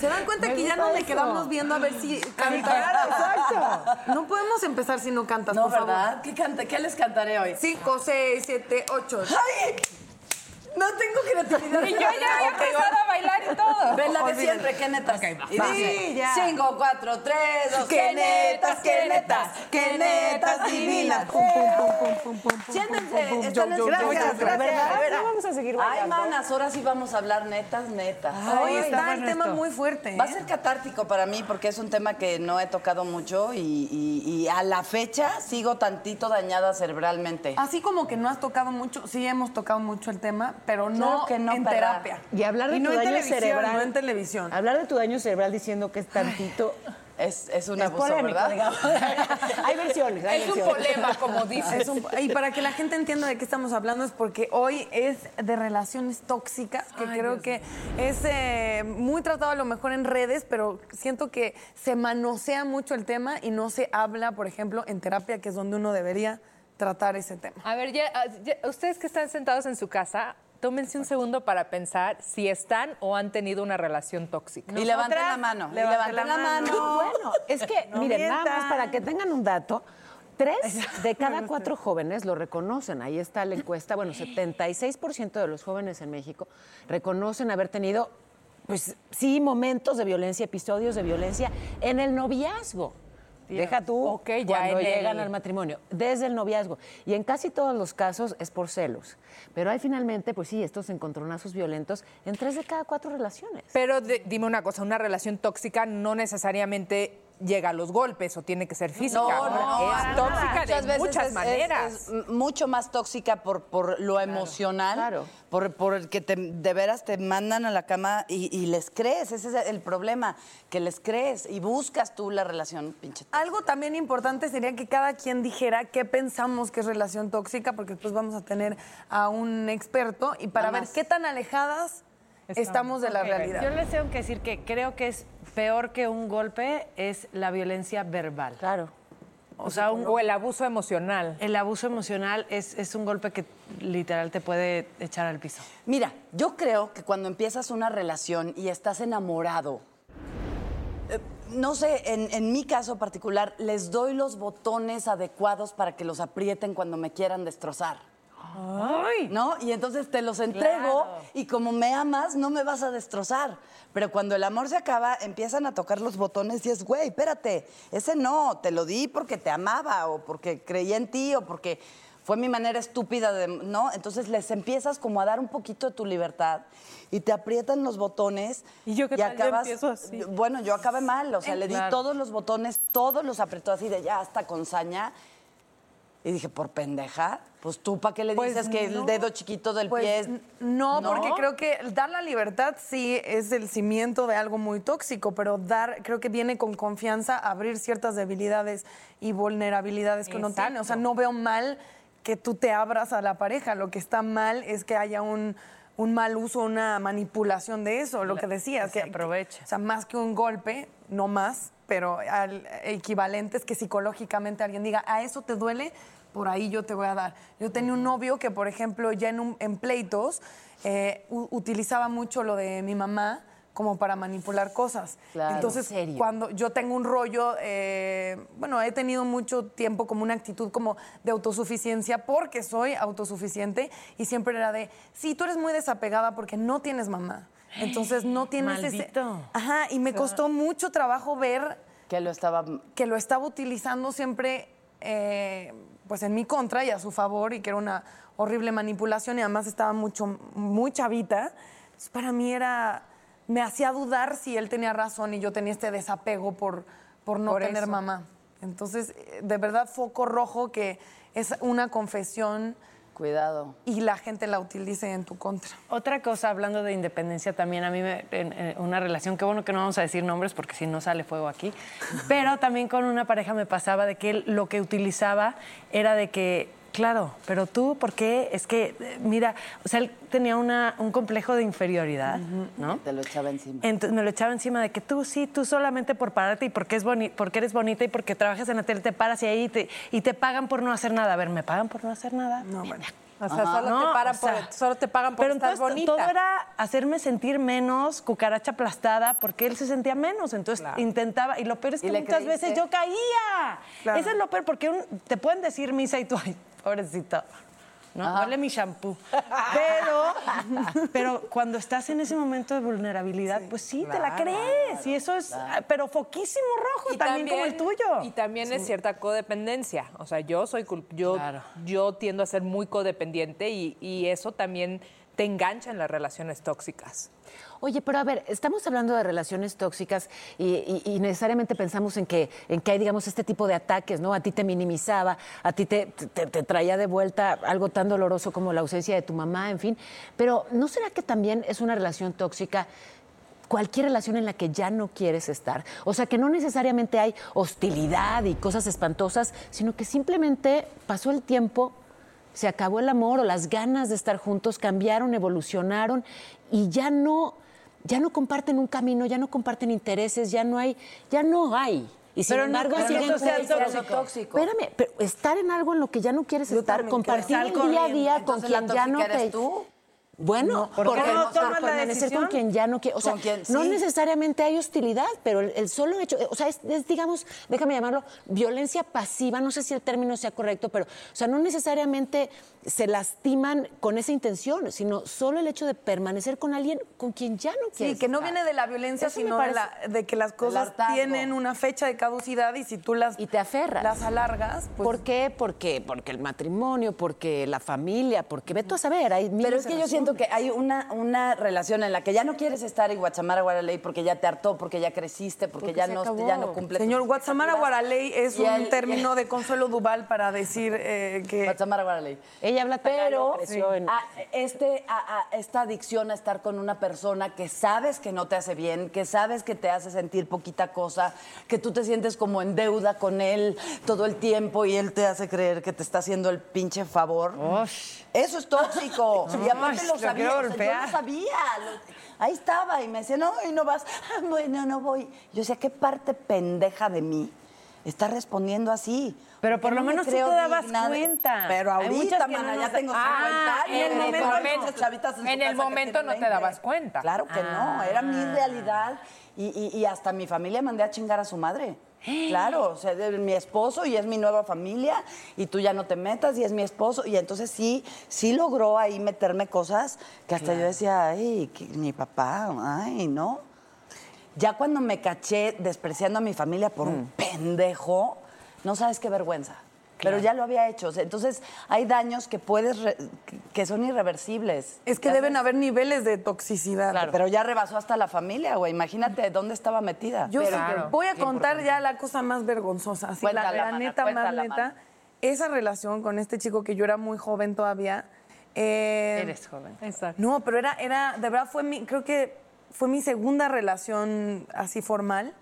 ¿Se dan cuenta que ya no le quedamos viendo a ver si canta? Exacto. No podemos empezar si no cantas, No, por favor. ¿verdad? ¿Qué, canta- ¿Qué les cantaré hoy? 5, 6, 7, 8. ¡Ay! No tengo creatividad. Y yo ya había empezado a bailar y todo. Ven la de siempre, qué netas. Y va. dice, Sí, ya. 5, 4, 3, 2, ¡Qué netas, qué netas, qué netas divinas! Pum, pum, pum, pum, pum, pum, pum, Siéntense, pum, pum, están en yo, gracias, gracias. vamos a seguir Ay, bailando. manas, ahora sí vamos a hablar netas, netas. Hoy Ay, está el tema muy fuerte. Va a ¿eh? ser catártico para mí porque es un tema que no he tocado mucho y, y- y a la fecha sigo tantito dañada cerebralmente. Así como que no has tocado mucho, sí hemos tocado mucho el tema, pero no, Claro que no, en perra. terapia. Y hablar de no tu en daño televisión, cerebral. no en televisión. Hablar de tu daño cerebral diciendo que es tantito. Es, es un es abuso, polémico, ¿verdad? digamos. hay versiones, hay Es un problema, como dices. Un- y para que la gente entienda de qué estamos hablando es porque hoy es de relaciones tóxicas, que creo que es eh, muy tratado a lo mejor en redes, pero siento que se manosea mucho el tema y no se habla, por ejemplo, en terapia, que es donde uno debería tratar ese tema. A ver, ya, ah, ya, ustedes que están sentados en su casa, tómense un segundo para pensar si están o han tenido una relación tóxica. Y levanten la mano. y levanten la mano. Bueno, es que, miren, nada más para que tengan un dato. Tres de cada cuatro jóvenes lo reconocen. Ahí está la encuesta. Bueno, 76% de los jóvenes en México reconocen haber tenido, pues sí, momentos de violencia, episodios de violencia en el noviazgo. Deja tú Ok, ya cuando el- llegan al matrimonio, desde el noviazgo. Y en casi todos los casos es por celos. Pero hay finalmente, pues sí, estos encontronazos violentos en tres de cada cuatro relaciones. Pero de- dime una cosa, una relación tóxica no necesariamente llega a los golpes o tiene que ser física. No, no, es tóxica nada. de Muchas veces muchas es- es- maneras. Es, mucho más tóxica por, por lo emocional, claro. por, por el que te- de veras te mandan a la cama y, y les crees. Ese es el problema, que les crees y buscas tú la relación, pinche. Algo también importante sería que cada quien dijera qué pensamos que es relación tóxica, porque después vamos a tener a un experto y para Nada ver más. qué tan alejadas estamos, de la realidad. Yo les tengo que decir que creo que es peor que un golpe es la violencia verbal. Claro. O sea, un- O el abuso emocional. el abuso emocional es, es un golpe que literal te puede echar al piso. Mira, yo creo que cuando empiezas una relación y estás enamorado, eh, no sé, en, en mi caso particular, les doy los botones adecuados para que los aprieten cuando me quieran destrozar. ¿No? Y entonces te los entrego y como me amas, no me vas a destrozar. Pero cuando el amor se acaba, empiezan a tocar los botones y es, güey, espérate, ese no, te lo di porque te amaba o porque creía en ti o porque fue mi manera estúpida de, ¿no? Entonces les empiezas como a dar un poquito de tu libertad y te aprietan los botones ¿Y yo qué tal? Yo así. Bueno, yo acabé mal, o sea, le di todos los botones, todos los apretó así de ya hasta con saña. Y dije, por pendeja, pues tú, ¿para qué le Pues dices que no. el dedo chiquito del Pues, pie es... no, porque creo que dar la libertad sí es el cimiento de algo muy tóxico, pero dar, creo que viene con confianza abrir ciertas debilidades y vulnerabilidades que uno tiene. O sea, no veo mal que tú te abras a la pareja. Lo que está mal es que haya un, un mal uso, una manipulación de eso, lo que decías. que se aproveche. O sea, más que un golpe, no más, pero al equivalente es que psicológicamente alguien diga, a eso te duele, por ahí yo te voy a dar. Yo tenía un novio que, por ejemplo, ya en, un- en pleitos, eh, utilizaba mucho lo de mi mamá como para manipular cosas. Claro. Entonces, ¿En serio? cuando yo tengo un rollo, eh, bueno, he tenido mucho tiempo como una actitud como de autosuficiencia porque soy autosuficiente y siempre era de, sí, tú eres muy desapegada porque no tienes mamá. Entonces no tienes ese... Maldito. Ajá, y me costó mucho trabajo ver Que lo estaba... que lo estaba utilizando siempre eh, pues en mi contra y a su favor y que era una horrible manipulación y además estaba mucho muy chavita Entonces, para mí era, me hacía dudar si él tenía razón y yo tenía este desapego por, por no Por tener eso. mamá. Entonces, eh, de verdad, foco rojo que es una confesión Cuidado. y la gente la utilice en tu contra. Otra cosa, hablando de independencia, también a mí me, en, en una relación, qué bueno que no vamos a decir nombres porque si no sale fuego aquí, pero también con una pareja me pasaba de que él lo que utilizaba era de que, claro, pero tú, ¿por qué? Es que, eh, mira, o sea, él tenía una, un complejo de inferioridad, ¿no? Te lo echaba encima. Entonces me lo echaba encima de que tú sí, tú solamente por pararte y porque, es boni porque eres bonita y porque trabajas en la tele te paras y ahí te, y te pagan por no hacer nada. A ver, ¿me pagan por no hacer nada? No, bueno. O sea, solo, No, te paran o sea, por, solo te pagan por Pero estar entonces bonita. todo era hacerme sentir menos, cucaracha aplastada, porque él se sentía menos. Entonces Claro. intentaba, y lo peor es ¿Y que muchas creíste? veces yo caía. Claro. Eso es lo peor, porque un- te pueden decir misa y tú, ay, pobrecito. ¿no? Huele mi shampoo. Pero, pero cuando estás en ese momento de vulnerabilidad, pues sí, te la crees. y eso es, pero foquísimo rojo, Y también, como el tuyo. Y también es cierta codependencia. O sea, yo soy cul- yo, Claro. yo tiendo a ser muy codependiente y, y eso también te engancha en las relaciones tóxicas. Oye, pero a ver, estamos hablando de relaciones tóxicas y, necesariamente pensamos en que, en que hay, digamos, este tipo de ataques, ¿no? A ti te minimizaba, a ti te traía de vuelta algo tan doloroso como la ausencia de tu mamá, en fin. Pero ¿no será que también es una relación tóxica? Cualquier relación en la que ya no quieres estar. O sea, que no necesariamente hay hostilidad y cosas espantosas, sino que simplemente pasó el tiempo, se acabó el amor o las ganas de estar juntos, cambiaron, evolucionaron y ya no, ya no comparten un camino, ya no comparten intereses, ya no hay, ya no hay. Y sin Pero no embargo, que siguen sea tóxico. tóxico. Espérame, pero estar en algo en lo que ya no quieres estar, compartir el día a día con Entonces, ¿la quien ya no te. tú? Bueno, ¿por porque no por tomas la permanecer decisión? con quien ya no quiere. O sea, no necesariamente hay hostilidad, pero el, el solo hecho, o sea, es, es, digamos, déjame llamarlo, violencia pasiva, no sé si el término sea correcto, pero, o sea, no necesariamente se lastiman con esa intención, sino solo el hecho de permanecer con alguien con quien ya no quieres. Sí, que no viene de la violencia, Eso sino de, parece- la- de que las cosas tienen una fecha de caducidad y si tú las, Y te aferras. las alargas, pues ¿Por qué? Porque, porque el matrimonio, porque la familia, porque ve tú a saber, hay miles Pero es de que yo siento que hay una, una relación en la que ya no quieres estar en Guachamara, Guaraley, porque ya te hartó, porque ya creciste, porque, Porque ya, no, acabó. ya no cumple. Señor, Guatemala. Guaraley es Y un él- término de Consuelo Duval para decir eh, que... Guachamara, Guaraley. Ella habla Pero creció en- a- este, a- a- esta adicción a estar con una persona que sabes que no te hace bien, que sabes que te hace sentir poquita cosa, que tú te sientes como en deuda con él todo el tiempo y él te hace creer que te está haciendo el pinche favor. Eso es tóxico. y aparte Uy, lo lo sabía. quiero o sea, yo lo sabía. lo- ahí estaba y me decía, no, y no vas. "Ah, bueno, no voy. Yo decía, ¿qué parte pendeja de mí está respondiendo así? Pero ¿Por lo no me menos tú te dabas de- cuenta. Pero ahorita, no mana, nos- ya tengo 50 Ah, años. en el momento- en, en el momento no te 20. dabas cuenta. Claro que no, era mi realidad. Y, y- y hasta mi familia mandé a chingar a su madre. Claro, o sea, es mi esposo y es mi nueva familia y tú ya no te metas y es mi esposo. Y entonces sí, sí logró ahí meterme cosas que hasta yo decía, ay, que mi papá, ay, ¿no? Ya cuando me caché despreciando a mi familia por un pendejo, no sabes qué vergüenza. Pero ya lo había hecho. Entonces hay daños que puedes, re- que son irreversibles. Es que deben sabes. haber niveles de toxicidad. Pero ya rebasó hasta la familia, güey. Imagínate dónde estaba metida. Yo Claro. voy a contar ya la cosa más vergonzosa. así, la, la mana, neta, más neta. mana. Esa relación con este chico que yo era muy joven todavía. eh, Eres joven. Exacto. No, pero era, era, de verdad fue mi, creo que fue mi segunda relación así formal.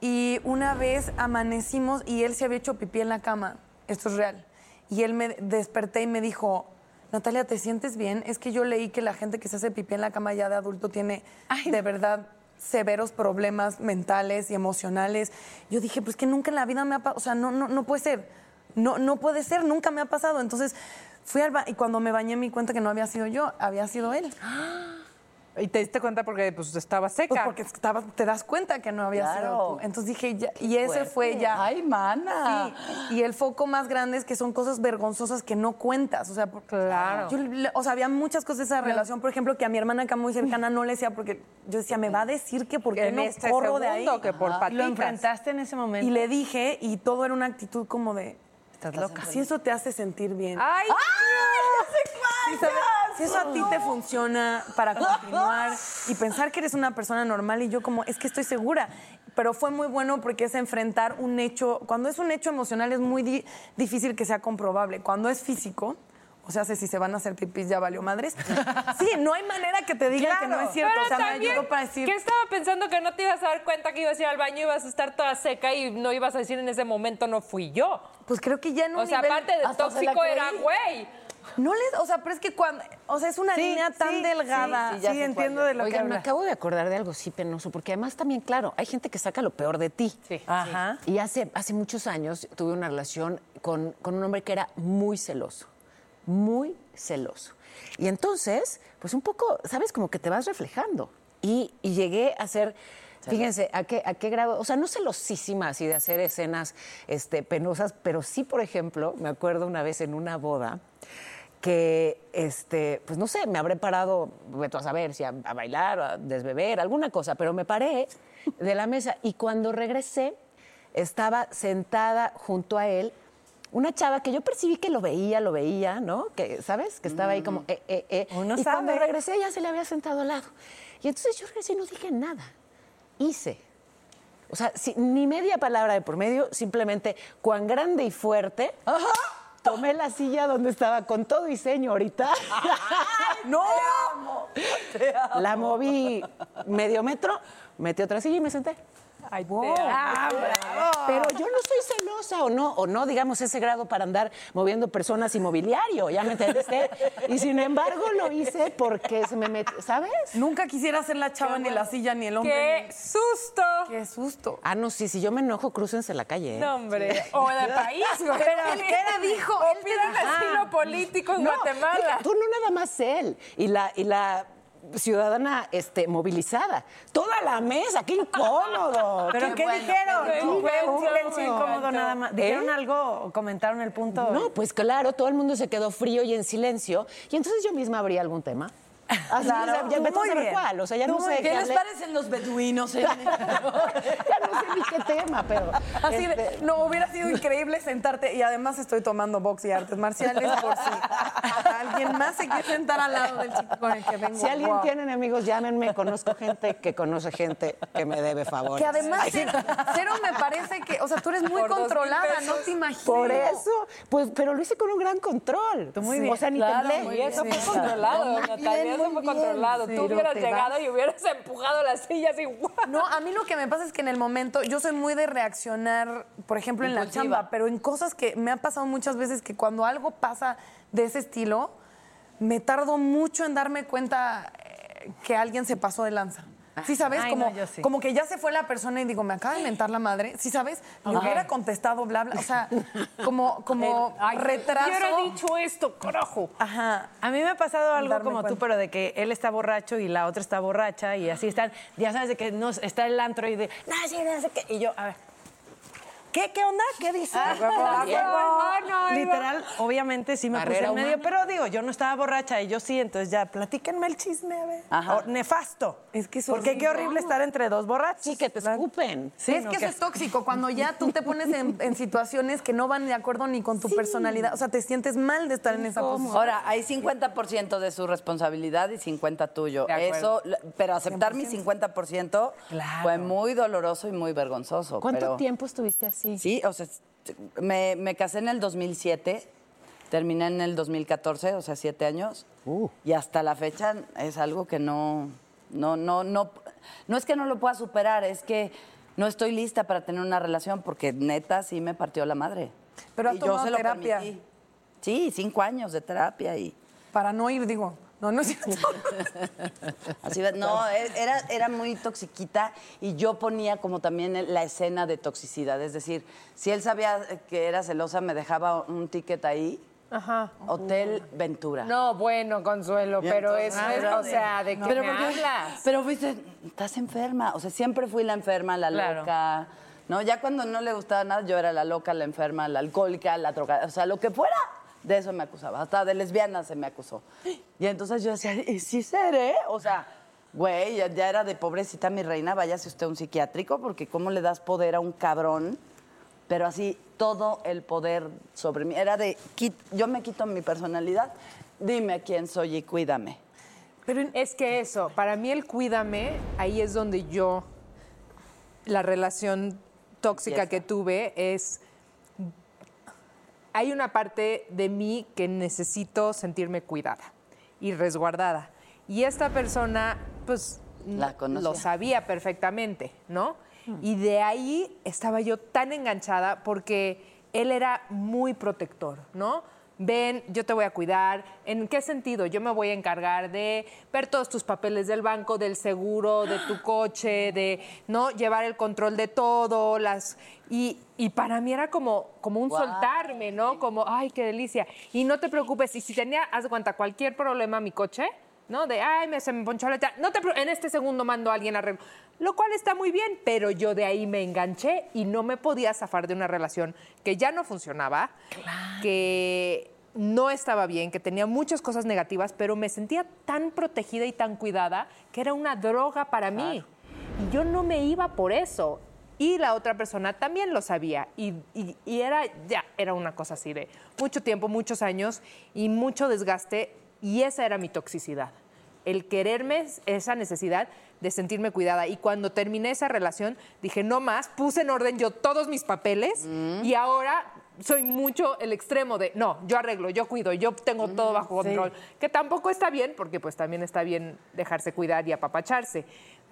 Y una vez amanecimos y él se había hecho pipí en la cama. Esto es real. Y él me desperté y me dijo, Natalia, ¿te sientes bien? Es que yo leí que la gente que se hace pipí en la cama ya de adulto tiene de verdad severos problemas mentales y emocionales. Yo dije, pues que nunca en la vida me ha pasado, o sea, no, no, no puede ser. No, no puede ser, nunca me ha pasado. Entonces fui al baño y cuando me bañé me di cuenta que no había sido yo, había sido él. Y te diste cuenta porque pues estaba seca. Pues porque estaba, te das cuenta que no había Claro. sido tú. Entonces dije, ya, y ese Fuerte. fue ya. Ay, mana. Sí, y el foco más grande es que son cosas vergonzosas que no cuentas. O sea, por- Claro. yo o sea, había muchas cosas de esa relación, por ejemplo, que a mi hermana acá muy cercana no le decía porque yo decía, me va a decir que por qué en no este corro de ahí. que por lo enfrentaste en ese momento. Y le dije, y todo era una actitud como de, Estás loca. si eso te hace sentir bien. ¡Ay! Sí, ¿sabes? Si eso a ti te funciona para continuar y pensar que eres una persona normal y yo como, es que estoy segura. Pero fue muy bueno porque es enfrentar un hecho, cuando es un hecho emocional es muy di- difícil que sea comprobable. Cuando es físico, o sea, si se van a hacer pipis ya valió madres. Sí, no hay manera que te digan que no es cierto. Pero o sea, me también, ayudó para decir... que estaba pensando que no te ibas a dar cuenta que ibas a ir al baño y ibas a estar toda seca y no ibas a decir en ese momento no fui yo. Pues creo que ya un O sea, nivel- aparte de hasta tóxico era güey. No les, o sea, pero es que cuando, o sea, es una Sí, línea tan sí, delgada. sí, ya entiendo de lo que Oigan, me habla. acabo de acordar de algo sí penoso, porque además también, claro, hay gente que saca lo peor de ti. Sí. Ajá. Y hace, hace muchos años tuve una relación con, con un hombre que era muy celoso, muy celoso. Y entonces, pues un poco, ¿sabes? Como que te vas reflejando. Y, y llegué a ser, fíjense, ¿a qué, ¿a qué grado? O sea, no celosísima así de hacer escenas este, penosas, pero sí, por ejemplo, me acuerdo una vez en una boda que, este, pues no sé, me habré parado, a saber, si a, a bailar, o a desbeber, alguna cosa, pero me paré de la mesa y cuando regresé estaba sentada junto a él una chava que yo percibí que lo veía, lo veía, ¿no? Que, ¿sabes? Que estaba ahí como, eh, eh, eh. Uno y cuando regresé ya se le había sentado al lado. Y entonces yo regresé y no dije nada. Hice. O sea, si- ni media palabra de por medio, simplemente cuán grande y fuerte. Tomé la silla donde estaba con todo diseño ahorita. ¡No! La moví medio metro, metí otra silla y me senté. Ay, Ah, Pero yo no soy celosa o no, o no, digamos, ese grado para andar moviendo personas y mobiliario, ¿ya me entendiste? Y sin embargo lo hice porque se me metió, ¿sabes? Nunca quisiera ser la chava ni la silla ni el hombre. ¡Qué susto! Qué susto. Ah, no, sí, si yo me enojo, crúcense la calle. ¿eh? No, hombre. O de país, güey. Pero, ¿qué te dijo? O Él pidan asilo político en No, Guatemala. tú no nada más él y la y la ciudadana este, movilizada. Toda la mesa, qué incómodo. ¿Pero qué, bueno, dijeron? qué Fue un silencio incómodo nada más. ¿Dijeron ¿Eh? algo o comentaron el punto? No, pues claro, todo el mundo se quedó frío y en silencio. Y entonces yo misma abrí algún tema. Así, Claro, o sea, ya tú vete a muy saber bien. cuál. O sea, ya Tú no sé ¿Qué les parecen los beduinos? eh? ya no sé ni qué tema, pero. Así de, este, no, hubiera sido increíble sentarte. Y además estoy tomando box y artes marciales por si alguien más se quiere sentar al lado del chico con el que vengo. Si alguien Wow. tiene enemigos, llámenme. Conozco gente que conoce gente que me debe favor. Que además, cero, cero me parece que, o sea, tú eres muy Por controlada, no te imaginas. Por eso, pues, pero lo hice con un gran control. muy bien. O sea, ni Claro, temblé. muy Y eso Sí. fue controlado, Natalia, eso fue controlado. Tú hubieras llegado vas. y hubieras empujado las sillas y ¡guau! No, a mí lo que me pasa es que en el momento, yo soy muy de reaccionar, por ejemplo, en la chamba, pero en cosas que me ha pasado muchas veces que cuando algo pasa de ese estilo, me tardo mucho en darme cuenta eh, que alguien se pasó de lanza. Sí, ¿sabes? Ay, como, no, yo sí. como que ya se fue la persona y digo, me acaba de mentar la madre. Sí, ¿sabes? Le hubiera contestado, bla, bla. O sea, como, como retraso. Hubiera dicho esto, carajo. Ajá. A mí me ha pasado algo Darme como tú, pero de que él está borracho y la otra está borracha y así están, ya sabes de que no, está el antro y de, no, sí, no sé qué, y yo, a ver, ¿qué, qué onda? ¿Qué dice? Ah, no, Literal, obviamente sí me Barrera puse en medio, humana. pero digo, yo no estaba borracha y yo sí, entonces ya, platíquenme el chisme, a ver. Ajá. O nefasto. Es que es Porque qué horrible. estar entre dos borrachos. Sí, que te escupen. Sí, es no, que eso es tóxico, cuando ya tú te pones en, en situaciones que no van de acuerdo ni con tu personalidad. O sea, te sientes mal de estar en esa posición. Ahora, hay 50% de su responsabilidad y 50 tuyo. De Eso, acuerdo. pero aceptar mi 50% Claro. fue muy doloroso y muy vergonzoso. ¿Cuánto pero- tiempo estuviste así? Sí, o sea, me, me casé en el 2007, terminé en el 2014, o sea, siete años. Uh. Y hasta la fecha es algo que no, no, no, no, no es que no lo pueda superar, es que no estoy lista para tener una relación porque neta sí me partió la madre. Pero has Y yo tomado lo terapia. permití. Sí, cinco años de terapia y Para no ir, digo. No, no es cierto. así no, e- era, era muy toxiquita y yo ponía como también la escena de toxicidad, es decir, si él sabía que era celosa me dejaba un ticket ahí, Ajá. Hotel Ventura. No, bueno, Consuelo, pero eso es, o sea, ¿de qué pero me porque- hablas? Pero fuiste, estás enferma. O sea, siempre fui la enferma, la Claro. loca. ¿No? Ya cuando no le gustaba nada, yo era la loca, la enferma, la alcohólica, la droga. O sea, lo que fuera, de eso me acusaba. Hasta de lesbiana se me acusó. Y entonces yo decía, ¿y si seré? O sea, güey, ya, ya era de pobrecita mi reina, váyase usted a un psiquiátrico, porque ¿cómo le das poder a un cabrón? Pero así, todo el poder sobre mí. Era de, yo me quito mi personalidad Dime quién soy y cuídame. Pero es que eso, para mí el cuídame, ahí es donde yo, la relación tóxica que tuve es, hay una parte de mí que necesito sentirme cuidada y resguardada. Y esta persona, pues, La lo sabía perfectamente, ¿no? Y de ahí estaba yo tan enganchada porque él era muy protector, ¿no? Ven, yo te voy a cuidar. ¿En qué sentido? Yo me voy a encargar de ver todos tus papeles del banco, del seguro, de tu coche, de no llevar el control de todo, las y, y para mí era como, como un soltarme, ¿no? Como, ay, qué delicia. Y no te preocupes, y si tenía, haz de cuenta, cualquier problema mi coche, ¿no? De, ay, me, se me ponchó la llanta", no te, en este segundo mando a alguien a. Lo cual está muy bien, pero yo de ahí me enganché y no me podía zafar de una relación que ya no funcionaba, que no estaba bien, que tenía muchas cosas negativas, pero me sentía tan protegida y tan cuidada que era una droga para mí. Y yo no me iba por eso. Y la otra persona también lo sabía. Y, y- y era, ya, era una cosa así de mucho tiempo, muchos años y mucho desgaste. Y esa era mi toxicidad. El quererme, esa necesidad de sentirme cuidada. Y cuando terminé esa relación, dije, no más, puse en orden yo todos mis papeles y ahora soy mucho el extremo de, no, yo arreglo, yo cuido, yo tengo todo bajo control. Que tampoco está bien, porque pues también está bien dejarse cuidar y apapacharse.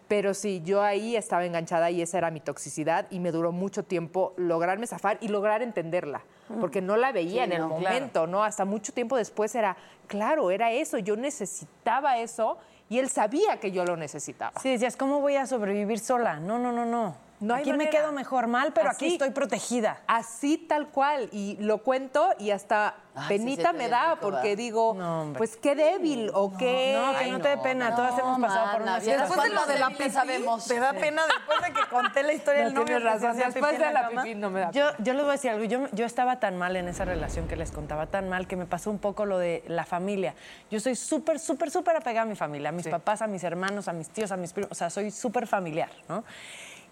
Pero sí, yo ahí estaba enganchada y esa era mi toxicidad y me duró mucho tiempo lograrme zafar y lograr entenderla, porque no la veía en el no, claro. momento, ¿no? Hasta mucho tiempo después era, claro, era eso, yo necesitaba eso y él sabía que yo lo necesitaba. Sí, decías, ¿cómo voy a sobrevivir sola? No, no, no, no. No hay aquí me quedo mejor mal, pero aquí estoy protegida. Así tal cual, y lo cuento y hasta sí, penita me da rico, porque ¿verdad? digo, No, pues qué débil o qué... No, que Ay, no te dé no, pena, no, todas hemos pasado por una vieras Después de lo de la pipí, sabemos. te da pena después de que conté la historia del No, novio. tienes razón, después de la cama. pipí no me da Yo, yo les voy a decir algo. Yo, yo estaba tan mal en esa relación que les contaba, tan mal que me pasó un poco lo de la familia. Yo soy súper, súper, súper apegada a mi familia, a mis papás, a mis hermanos, a mis tíos, a mis primos. O sea, soy súper familiar, ¿no?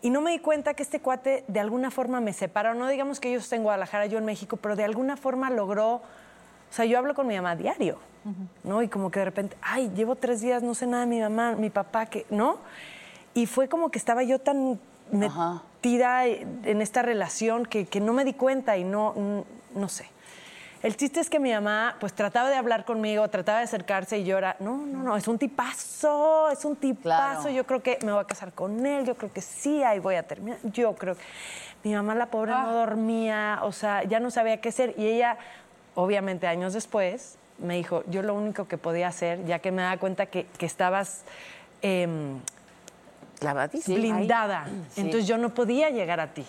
Y no me di cuenta que este cuate de alguna forma me separó. No digamos que yo esté en Guadalajara, yo en México, pero de alguna forma logró. O sea, yo hablo con mi mamá a diario, ¿no? Y como que de repente, ay, llevo tres días, no sé nada de mi mamá, mi papá, que, ¿no? Y fue como que estaba yo tan Ajá. metida en esta relación que, que no me di cuenta y no, no sé. El chiste es que mi mamá, pues trataba de hablar conmigo, trataba de acercarse y yo era, no, no, no, es un tipazo, es un tipazo, Claro. yo creo que me voy a casar con él, yo creo que sí, ahí voy a terminar. Yo creo que mi mamá, la pobre, no dormía, o sea, ya no sabía qué hacer y ella, obviamente años después, me dijo, yo lo único que podía hacer, ya que me daba cuenta que, que estabas... Clavadísima. blindada. Entonces yo no podía llegar a ti.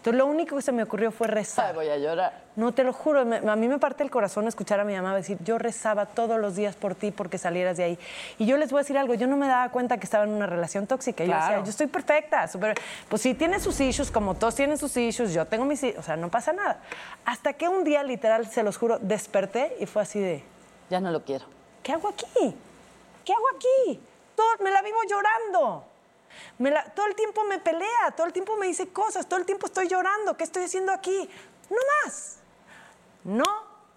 Entonces lo único que se me ocurrió fue Ay, rezar. voy a llorar. No, te lo juro, me- a mí me parte el corazón escuchar a mi mamá decir, yo rezaba todos los días por ti porque salieras de ahí. Y yo les voy a decir algo, yo no me daba cuenta que estaba en una relación tóxica. Y Yo Claro. decía, yo estoy perfecta, súper- pues sí, tiene sus issues, como todos tienen sus issues, yo tengo mis issues, o sea, no pasa nada. Hasta que un día, literal, se los juro, desperté y fue así de, Ya no lo quiero. ¿qué hago aquí? ¿Qué hago aquí? Todo, me la vivo llorando. Me la- todo el tiempo me pelea, todo el tiempo me dice cosas, todo el tiempo estoy llorando. ¿Qué estoy haciendo aquí? No más. No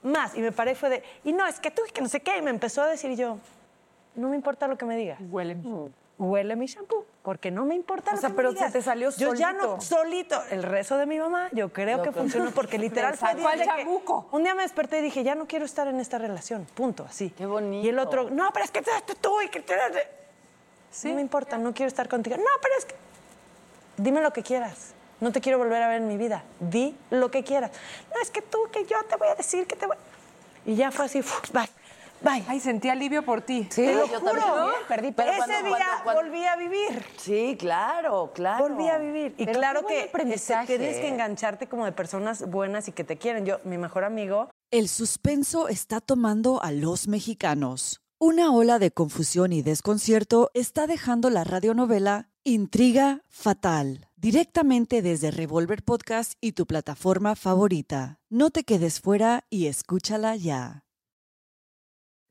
más. Y me paré y fue de, y no, es que tú, que no sé qué. Y me empezó a decir yo, no me importa lo que me digas. Huele. Huele mi shampoo, porque no me importa O lo sea, que pero me digas. se te salió Yo ya no, solito. solito. El rezo de mi mamá, yo creo que funcionó porque literal fue que- chamuco. Un día me desperté y dije, ya no quiero estar en esta relación, punto, así. Qué bonito. Y el otro, no, pero es que tú, tú y que No me importa, no quiero estar contigo. No, pero es que... Dime lo que quieras. No te quiero volver a ver en mi vida. Di lo que quieras. No, es que tú, que yo te voy a decir que te voy... Y ya fue así, uf, bye, bye. Ay, sentí alivio por ti. Sí, Te lo yo juro. también. Perdí, Pero Ese cuando- día cuando- cuando- volví a vivir. Sí, claro, claro. Volví a vivir. Y Pero claro que aprendizaje. este, tienes que engancharte como de personas buenas y que te quieren. Yo, mi mejor amigo, El suspenso está tomando a los mexicanos. Una ola de confusión y desconcierto está dejando la radionovela Intriga Fatal, directamente desde Revolver Podcast y tu plataforma favorita. No te quedes fuera y escúchala ya.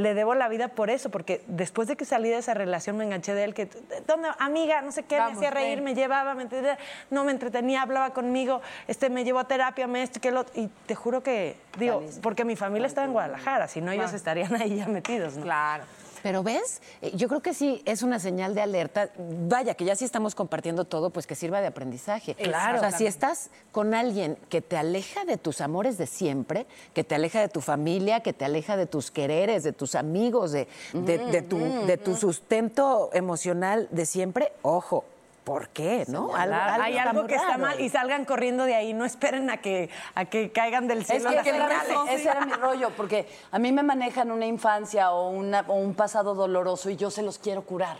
Le debo la vida por eso, porque después de que salí de esa relación me enganché de él, que, ¿dónde, amiga? No sé qué, Vamos, me hacía reír, ven. me llevaba, me entretenía, no me entretenía, hablaba conmigo, este, me llevó a terapia, me esto, que lo Y te juro que, digo, porque mi familia estaba en Guadalajara, si no ellos estarían ahí ya metidos, ¿no? Claro. Pero ves, Eh, yo creo que sí es una señal de alerta. Vaya, que ya sí estamos compartiendo todo, pues que sirva de aprendizaje. Claro. O sea, si estás con alguien que te aleja de tus amores de siempre, que te aleja de tu familia, que te aleja de tus quereres, de tus amigos, de, de- de tu, de tu sustento emocional de siempre, ojo, ¿por qué? ¿No? Algo- hay algo que está mal y salgan corriendo de ahí, no esperen a que, a que caigan del Es cielo que las ese era, mi, ese era mi rollo, porque a mí me manejan una infancia o, una- o un pasado doloroso y yo se los quiero curar.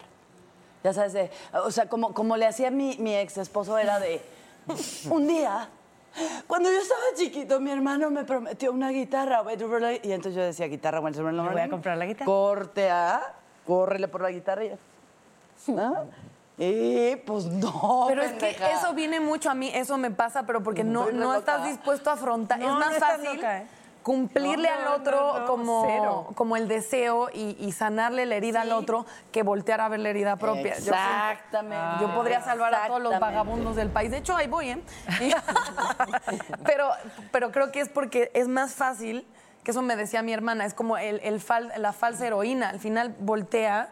Ya sabes, de- o sea, como, como le hacía mi, mi ex esposo, era de un día. Cuando yo estaba chiquito, mi hermano me prometió una guitarra. Y entonces yo decía, guitarra, bueno, voy a comprar la guitarra. Corte a, córrele por la guitarra y... ¿no? Y pues no, Pero es que eso viene mucho a mí, eso me pasa, pero porque no, Estoy no estás dispuesto a afrontar. No, es más fácil loca, ¿eh? cumplirle No, no, al otro no, no, como, cero. como el deseo y, y sanarle la herida al otro que voltear a ver la herida propia. Yo Exactamente. Yo podría salvar a todos los vagabundos del país. De hecho, ahí voy, ¿eh? pero, pero creo que es porque es más fácil, que eso me decía mi hermana, es como el, el fal- la falsa heroína. Al final voltea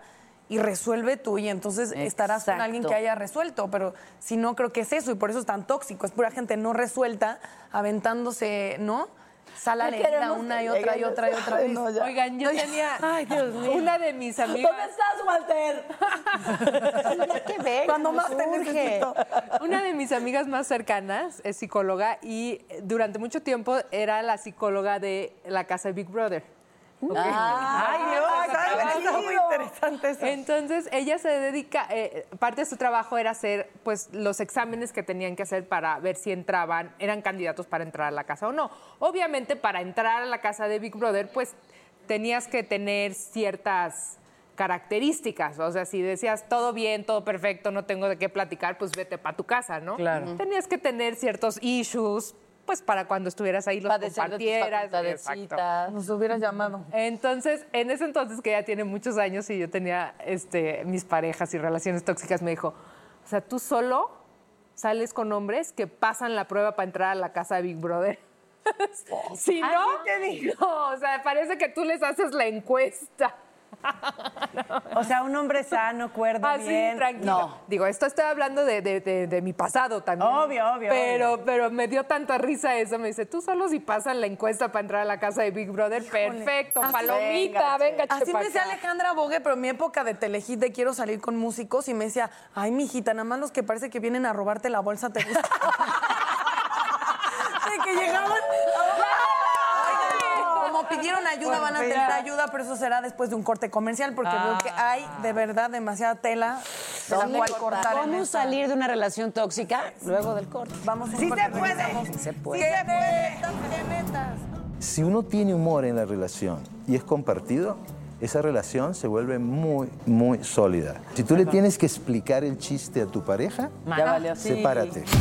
y resuelve tú y entonces estarás con alguien que haya resuelto. Pero si no, creo que es eso y por eso es tan tóxico. Es pura gente no resuelta, aventándose, ¿no? Sala No herida una y otra y otra y otra vez. no. Oigan, yo tenía una de mis amigas. ¿Dónde estás, Walter? Cuando más te Surge. necesito. Una de mis amigas más cercanas es psicóloga y durante mucho tiempo era la psicóloga de la casa de Big Brother. Ay, Dios, está muy interesante eso. Entonces, ella se dedica, eh, parte de su trabajo era hacer pues los exámenes que tenían que hacer para ver si entraban, eran candidatos para entrar a la casa o no. Obviamente, para entrar a la casa de Big Brother, pues tenías que tener ciertas características, o sea, si decías todo bien, todo perfecto, no tengo de qué platicar, pues vete para tu casa, ¿no? Claro. Tenías que tener ciertos issues, pues para cuando estuvieras ahí los Padecer de tus compartieras. Exacto. Nos hubieras llamado. Entonces, en ese entonces, que ya tiene muchos años y yo tenía este, mis parejas y relaciones tóxicas, me dijo, o sea, tú solo sales con hombres que pasan la prueba para entrar a la casa de Big Brother. si no, no, o sea, parece que tú les haces la encuesta. O sea, un hombre sano, cuerdo, Así, bien. tranquilo. No. Digo, esto estoy hablando de, de- de- de mi pasado también. Obvio, obvio, Pero, pero me dio tanta risa eso. Me dice, tú solo si pasan la encuesta para entrar a la casa de Big Brother, perfecto, Así- palomita, venga, Así chepa me decía acá". Alejandra Bogue, pero en mi época de telehit de quiero salir con músicos y me decía, ay, mijita, nada más los que parece que vienen a robarte la bolsa te gustan. de que llegaban... Oigan, Como pidieron ayuda, van a tener ayuda, pero eso será después de un corte comercial, porque veo que hay de verdad demasiada tela de la cual cortar. ¿Cómo salir de una relación tóxica luego del corte? Vamos a un Sí corte, se puede. regresamos. Se puede. Sí se puede. Metas. Si uno tiene humor en la relación y es compartido, esa relación se vuelve muy, muy sólida. Si tú le tienes que explicar el chiste a tu pareja, Ya valió. sepárate. Netas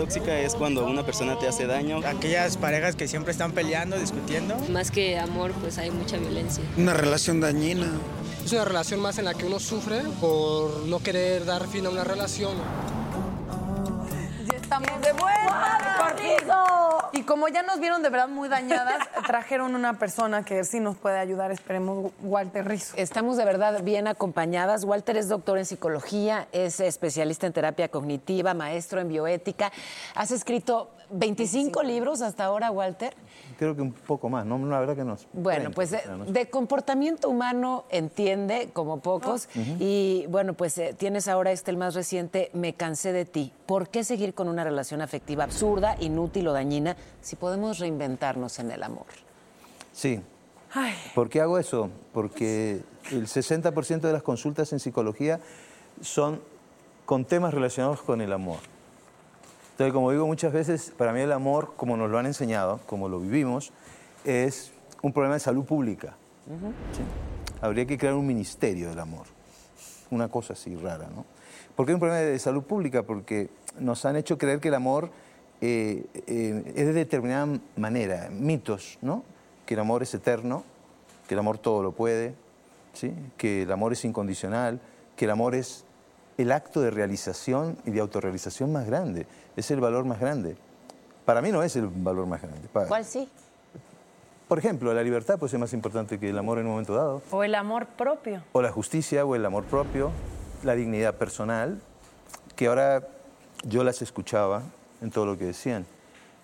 tóxica es cuando una persona te hace daño. Aquellas parejas que siempre están peleando, discutiendo. Más que amor, pues hay mucha violencia. Una relación dañina. Es una relación más en la que uno sufre por no querer dar fin a una relación. estamos de vuelta. Y como ya nos vieron de verdad muy dañadas, trajeron una persona que sí nos puede ayudar, esperemos, Walter Rizzo. Estamos de verdad bien acompañadas. Walter es doctor en psicología, es especialista en terapia cognitiva, maestro en bioética. Has escrito 25 libros hasta ahora, Walter. Creo que un poco más, ¿no? La verdad que no. Bueno, 30, pues de, quizá, no sé. de comportamiento humano entiende como pocos Ujú. y bueno, pues eh, tienes ahora este el más reciente, Me cansé de ti. ¿Por qué seguir con una relación afectiva absurda, inútil o dañina si podemos reinventarnos en el amor? Sí. ¿Por qué hago eso? Porque el 60% de las consultas en psicología son con temas relacionados con el amor. Entonces, como digo muchas veces, para mí el amor, como nos lo han enseñado, como lo vivimos, es un problema de salud pública. ¿sí? Habría que crear un ministerio del amor. Una cosa así rara, ¿no? ¿Por qué un problema de salud pública? Porque nos han hecho creer que el amor eh, eh, es de determinada manera, mitos, ¿no? Que el amor es eterno, que el amor todo lo puede, ¿sí? que el amor es incondicional, que el amor es el acto de realización y de autorrealización más grande, es el valor más grande. Para mí no es el valor más grande. Pa- ¿Cuál sí? Por ejemplo, la libertad puede ser más importante que el amor en un momento dado, O el amor propio. o la justicia, o el amor propio, la dignidad personal, que ahora yo las escuchaba en todo lo que decían.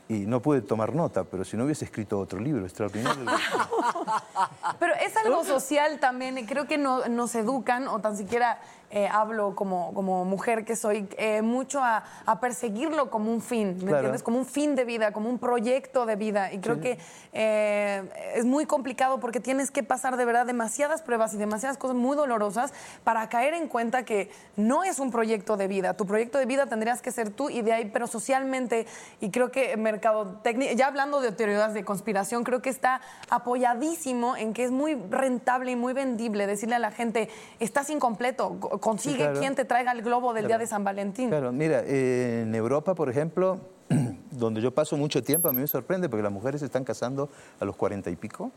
Y no pude tomar nota, pero si no hubiese escrito otro libro extraordinario. Pero es algo social también, creo que no- nos educan, o tan siquiera eh, hablo como, como mujer que soy, eh, mucho a, a perseguirlo como un fin, ¿me Claro. entiendes? Como un fin de vida, como un proyecto de vida. Y creo Sí. que eh, es muy complicado porque tienes que pasar de verdad demasiadas pruebas y demasiadas cosas muy dolorosas para caer en cuenta que no es un proyecto de vida. Tu proyecto de vida tendrías que ser tú y de ahí, pero socialmente, y creo que mercadotecnia, ya hablando de teorías de conspiración, creo que está apoyadísimo en que es muy rentable y muy vendible decirle a la gente, estás incompleto, co- consigue claro. quien te traiga el globo del día de San Valentín. Claro, mira, eh, en Europa, por ejemplo, donde yo paso mucho tiempo, a mí me sorprende porque las mujeres se están casando a los cuarenta y pico.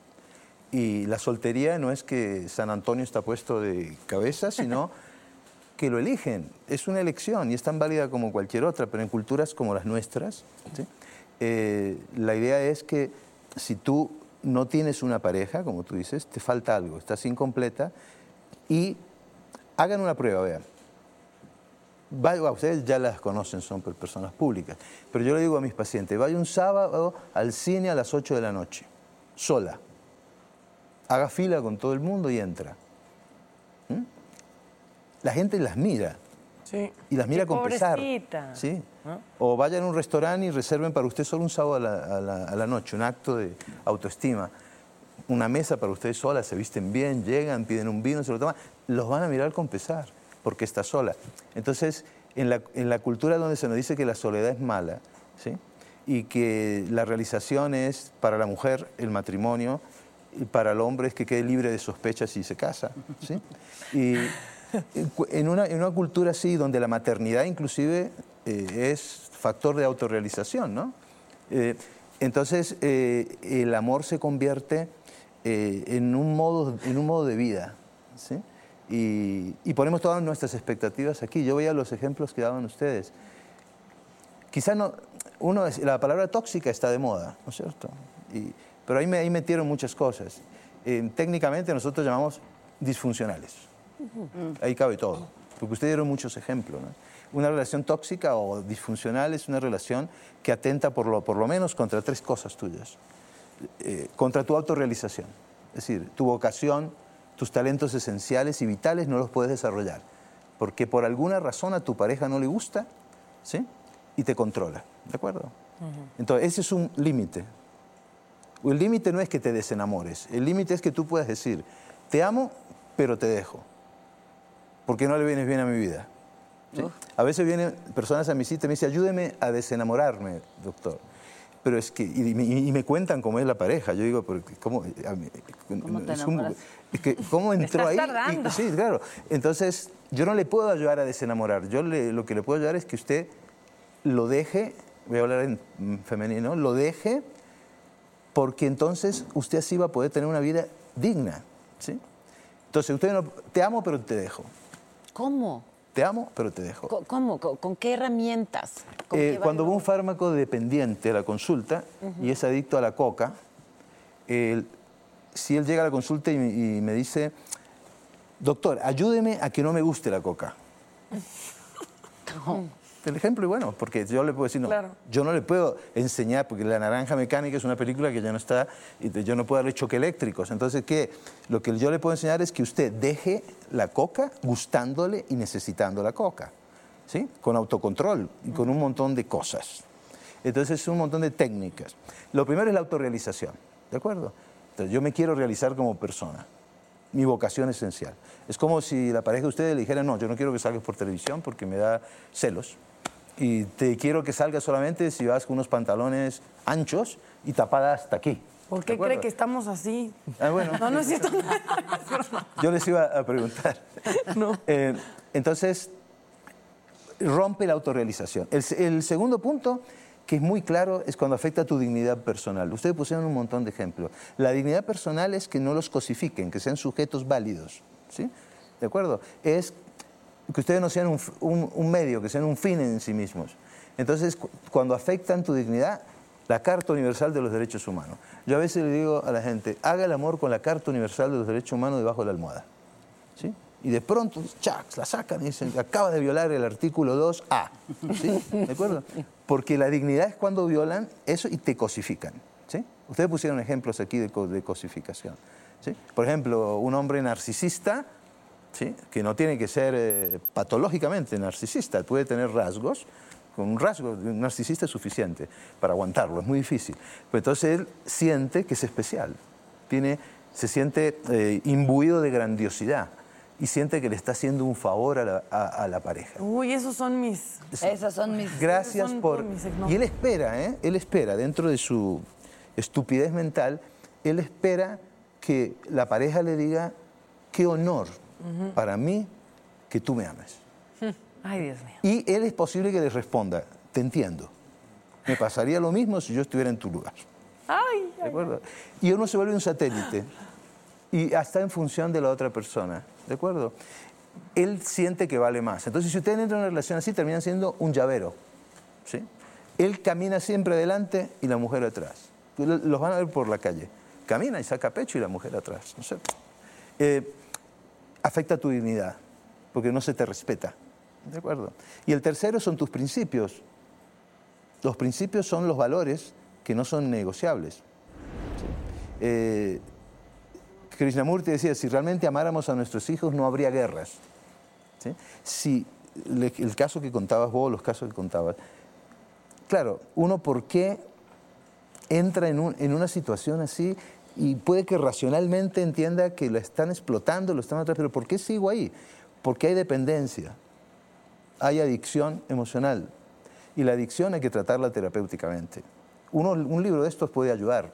Y la soltería no es que San Antonio está puesto de cabeza, sino que lo eligen. Es una elección y es tan válida como cualquier otra, pero en culturas como las nuestras, ¿sí? Eh, la idea es que si tú no tienes una pareja, como tú dices, te falta algo, estás incompleta y hagan una prueba, vean. Vaya, bueno, ustedes ya las conocen, son per- personas públicas. Pero yo le digo a mis pacientes, vaya un sábado al cine a las 8 de la noche, sola. Haga fila con todo el mundo y entra. ¿Mm? La gente las mira. Y las mira Qué con pesar. ¿sí? O vayan a un restaurante y reserven para usted solo un sábado a la, a la- a la noche, un acto de autoestima. Una mesa para ustedes sola, se visten bien, llegan, piden un vino, se lo toman. Los van a mirar con pesar, porque está sola. Entonces, en la, en la cultura donde se nos dice que la soledad es mala, ¿sí? y que la realización es para la mujer el matrimonio, y para el hombre es que quede libre de sospechas y se casa. ¿sí? Y en una, en una cultura así, donde la maternidad inclusive eh, es factor de autorrealización, ¿no? Eh, entonces, eh, el amor se convierte eh, en, un modo, en un modo de vida, ¿sí? Y, y ponemos todas nuestras expectativas aquí. Yo veía los ejemplos que daban ustedes. Quizá no, uno, es- la palabra tóxica está de moda, ¿no es cierto? Y- pero ahí, me, ahí metieron muchas cosas. Eh, técnicamente nosotros llamamos disfuncionales. Ahí cabe todo. Porque ustedes dieron muchos ejemplos. ¿no? Una relación tóxica o disfuncional es una relación que atenta por lo, por lo menos contra tres cosas tuyas. Eh, contra tu autorrealización. Es decir, tu vocación, tus talentos esenciales y vitales no los puedes desarrollar. Porque por alguna razón a tu pareja no le gusta, ¿sí? Y te controla. ¿De acuerdo? Entonces, ese es un límite. El límite no es que te desenamores. El límite es que tú puedas decir, te amo, pero te dejo. Porque no le vienes bien a mi vida. ¿sí? A veces vienen personas a mi cita y me dicen, ayúdeme a desenamorarme, doctor. Pero es que, y, me- y me cuentan cómo es la pareja. Yo digo, "Pero, ¿cómo, mí- ¿Cómo te un- es que, ¿Cómo entró ahí? Y- sí, claro. Entonces, yo no le puedo ayudar a desenamorar. Yo le- lo que le puedo ayudar es que usted lo deje, voy a hablar en femenino, lo deje porque entonces usted así va a poder tener una vida digna. ¿sí? Entonces, usted no, te amo, pero te dejo. ¿Cómo? Te amo, pero te dejo. ¿Cómo? ¿Con, qué herramientas? ¿Con Eh, qué cuando va un fármaco dependiente a la consulta y es adicto a la coca, él- si él llega a la consulta y, me- y me dice, doctor, ayúdeme a que no me guste la coca. El ejemplo es bueno, porque yo le puedo decir, no, Claro. yo no le puedo enseñar, porque La Naranja Mecánica es una película que ya no está, y yo no puedo darle choque eléctricos. Entonces, ¿qué? Lo que yo le puedo enseñar es que usted deje la coca gustándole y necesitando la coca, ¿sí? Con autocontrol y con un montón de cosas. Entonces, es un montón de técnicas. Lo primero es la autorrealización, ¿de acuerdo? Entonces, yo me quiero realizar como persona mi vocación esencial. Es como si la pareja de ustedes le dijera, no, yo no quiero que salgas por televisión porque me da celos. Y te quiero que salgas solamente si vas con unos pantalones anchos y tapada hasta aquí. ¿Por ¿De qué cree que estamos así? Ah, bueno. No, no es cierto. Yo les iba a preguntar. Eh, entonces, rompe la autorrealización. El, el segundo punto, que es muy claro, es cuando afecta a tu dignidad personal. Ustedes pusieron un montón de ejemplos. La dignidad personal es que no los cosifiquen, que sean sujetos válidos. ¿sí? ¿De acuerdo? Es que ustedes no sean un, medio, que sean un fin en sí mismos. Entonces, cu- cuando afectan tu dignidad, la Carta Universal de los Derechos Humanos. Yo a veces le digo a la gente, haga el amor con la Carta Universal de los Derechos Humanos debajo de la almohada. ¿sí? Y de pronto, chac, la sacan y dicen, acaba de violar el artículo 2A. ¿sí? ¿De acuerdo? Porque la dignidad es cuando violan eso y te cosifican. ¿sí? Ustedes pusieron ejemplos aquí de, de cosificación. ¿sí? Por ejemplo, un hombre narcisista, ¿sí? que no tiene que ser eh, patológicamente narcisista, puede tener rasgos, con un rasgo de un narcisista es suficiente para aguantarlo, es muy difícil. Pero entonces él siente que es especial, tiene, se siente eh, imbuido de grandiosidad y siente que le está haciendo un favor a la, a- a la pareja. Uy, esos son mis... Esas son mis... Gracias son por... mis. Y él espera, ¿eh? Él espera, dentro de su estupidez mental, él espera que la pareja le diga, qué honor para mí que tú me ames. Ay, Dios mío. Y él es posible que le responda, te entiendo. Me pasaría lo mismo si yo estuviera en tu lugar. Ay, ¿De acuerdo? Y uno se vuelve un satélite y está en función de la otra persona. ¿De acuerdo? Él siente que vale más. Entonces, si ustedes entran en una relación así, terminan siendo un llavero. ¿sí? Él camina siempre adelante y la mujer atrás. Lo- Los van a ver por la calle. Camina y saca pecho y la mujer atrás. No sé. Eh, afecta tu dignidad, porque no se te respeta. ¿De acuerdo? Y el tercero son tus principios. Los principios son los valores que no son negociables. Eh, Krishnamurti decía, si realmente amáramos a nuestros hijos no habría guerras. ¿sí? Si el caso que contabas vos, los casos que contabas, claro, uno por qué entra en una situación así y puede que racionalmente entienda que lo están explotando, lo están atrás, pero ¿por qué sigo ahí? Porque hay dependencia, hay adicción emocional y la adicción hay que tratarla terapéuticamente. Uno, un libro de estos puede ayudar,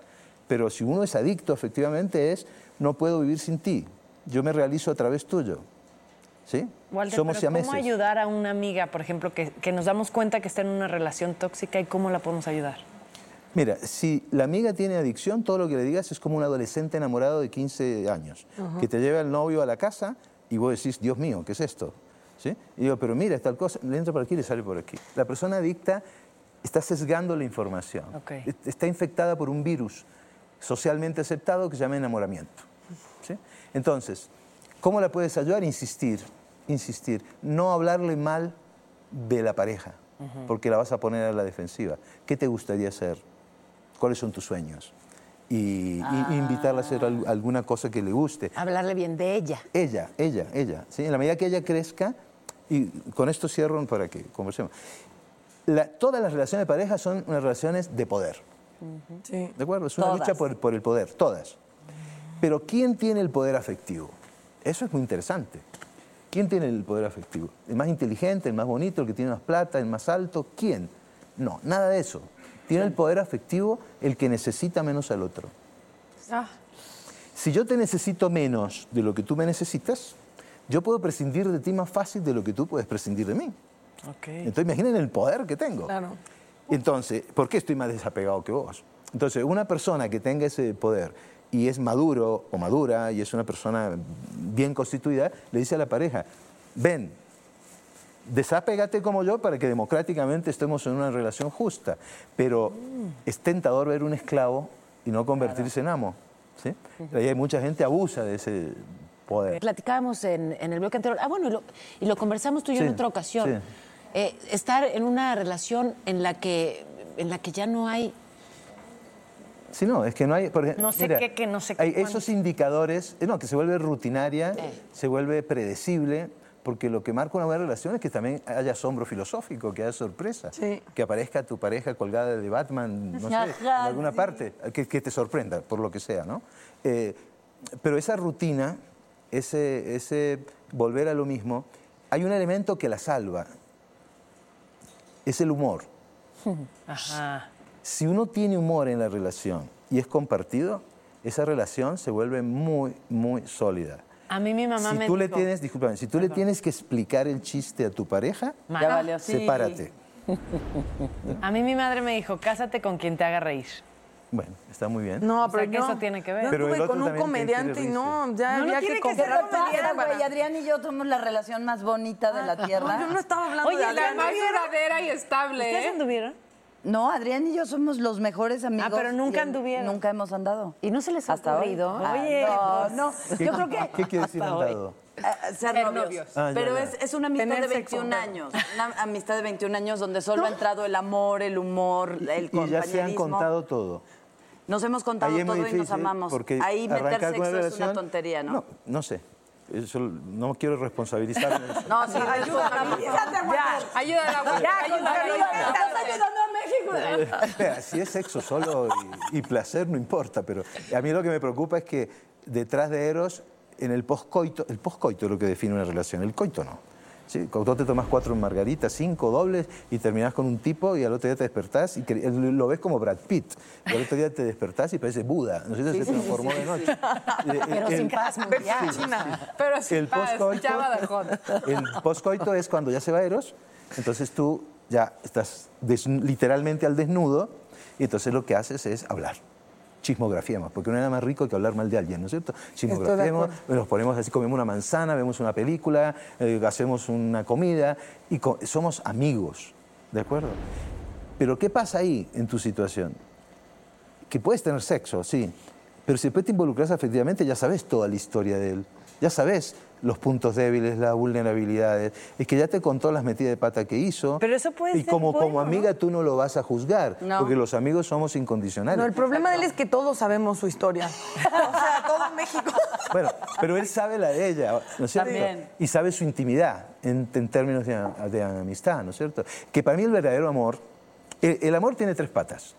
pero si uno es adicto, efectivamente es, no puedo vivir sin ti, yo me realizo a través tuyo. ¿Sí? Walter, Somos pero ¿cómo ayudar a una amiga, por ejemplo, que, que nos damos cuenta que está en una relación tóxica y cómo la podemos ayudar? Mira, si la amiga tiene adicción, todo lo que le digas es como un adolescente enamorado de 15 años, que te lleva el novio a la casa y vos decís, Dios mío, ¿qué es esto? ¿Sí? Y digo, pero mira, tal cosa, le entra por aquí y le sale por aquí. La persona adicta está sesgando la información. Ok. Est- Está infectada por un virus socialmente aceptado que se llama enamoramiento. ¿sí? Entonces, ¿cómo la puedes ayudar? Insistir, insistir. No hablarle mal de la pareja, porque la vas a poner a la defensiva. ¿Qué te gustaría hacer? ¿Cuáles son tus sueños? Y, y invitarla a hacer al- alguna cosa que le guste. Hablarle bien de ella. Ella, ella, ella. ¿sí? En la medida que ella crezca, y con esto cierro para que conversemos. La- todas las relaciones de pareja son unas relaciones de poder. Sí. ¿De acuerdo? Es una Todas. lucha por, por el poder, todas. Pero ¿quién tiene el poder afectivo? Eso es muy interesante. ¿Quién tiene el poder afectivo? ¿El más inteligente, el más bonito, el que tiene más plata, el más alto? ¿Quién? No, nada de eso. Tiene el poder afectivo el que necesita menos al otro. Ah, Si yo te necesito menos de lo que tú me necesitas, yo puedo prescindir de ti más fácil de lo que tú puedes prescindir de mí. Entonces imaginen el poder que tengo. claro. Entonces, ¿por qué estoy más desapegado que vos? Entonces, una persona que tenga ese poder y es maduro o madura y es una persona bien constituida, le dice a la pareja, ven, desapégate como yo para que democráticamente estemos en una relación justa. Pero es tentador ver un esclavo y no convertirse en amo. ¿sí? Ahí hay mucha gente abusa de ese poder. Platicábamos en, en el bloque anterior. Ah, bueno, y lo, y lo conversamos tú y yo Sí, en otra ocasión. sí. Eh, estar en una relación en la que, en la que ya no hay. Sí, no, es que no hay. Por ejemplo, No sé mira, qué, que no sé qué, Hay cuándo. esos indicadores, eh, no, que se vuelve rutinaria, Eh. se vuelve predecible, porque lo que marca una buena relación es que también haya asombro filosófico, que haya sorpresa. Sí. Que aparezca tu pareja colgada de Batman, no sé, en alguna parte, que, que te sorprenda, por lo que sea, ¿no? Eh, pero esa rutina, ese, ese volver a lo mismo, hay un elemento que la salva, es el humor. Ajá. Si uno tiene humor en la relación y es compartido, esa relación se vuelve muy, muy sólida. A mí mi mamá si me tú le dijo- tienes, discúlpame, si tú le tienes que explicar el chiste a tu pareja, Ya valió, sí. sepárate. A mí mi madre me dijo, cásate con quien te haga reír. Bueno, está muy bien. No, O sea, pero que yo, eso tiene que ver. yo Pero estuve con un comediante y no, ya No, no había tiene que que ser güey, Adrián y yo somos la relación más bonita de la tierra. No, yo no estaba hablando Oye, de la Adrián. más duradera y estable, ¿Ustedes ¿eh? anduvieron? No, Adrián y yo somos los mejores amigos. Ah, pero nunca y anduvieron. Nunca hemos andado. ¿Y no se les ha ocurrido? Ah, Oye, no, no. ¿Qué, Yo creo que ¿qué quiere decir andado? Eh, ser, Ser novios. novios. Ah, ya, Pero ya. Es, es una amistad Tener de sexo. 21 años. Una amistad de 21 años donde solo ha entrado el amor, el humor, el Y compañerismo. ya se han contado todo. Nos hemos contado todo y nos amamos. porque Ahí meter sexo es una tontería, ¿no? No, no sé. Eso no quiero responsabilizarme. No, sí, responsabilizate, Ya, ayúdala, güey. Ya, estás ayudando a México. Espera, si es sexo solo y, y placer, no importa, pero a mí lo que me preocupa es que detrás de Eros, en el poscoito, el poscoito es lo que define una relación, el coito no. ¿Sí? Cuando tú te tomas cuatro margaritas, cinco dobles y terminas con un tipo y al otro día te despertás y lo ves como Brad Pitt. Y al otro día te despertás y parece Buda. ¿No cierto? Se transformó de noche. Pero El- sin paz mundial. Pero sí, el pa, poscoito, escuchaba de Jod. el poscoito es cuando ya se va Eros, entonces tú ya estás literalmente al desnudo y entonces lo que haces es hablar. Chismografiemos, porque no hay nada más rico que hablar mal de alguien, ¿no es cierto? Chismografiemos, nos ponemos así, comemos una manzana, vemos una película, eh, hacemos una comida y co- somos amigos, ¿de acuerdo? Pero ¿qué pasa ahí en tu situación? que puedes tener sexo, sí, pero si después te involucras afectivamente ya sabes toda la historia de él, ya sabes los puntos débiles, las vulnerabilidades, es que ya te contó las metidas de pata que hizo. Pero eso puede y ser como, como bueno, amiga tú no lo vas a juzgar, No. porque los amigos somos incondicionales. No, el problema de él es que todos sabemos su historia. O sea, todo México. Bueno, pero él sabe la de ella, ¿no es cierto? También. Y sabe su intimidad en, en términos de, de amistad, ¿no es cierto? Que para mí el verdadero amor, el, el amor tiene tres patas.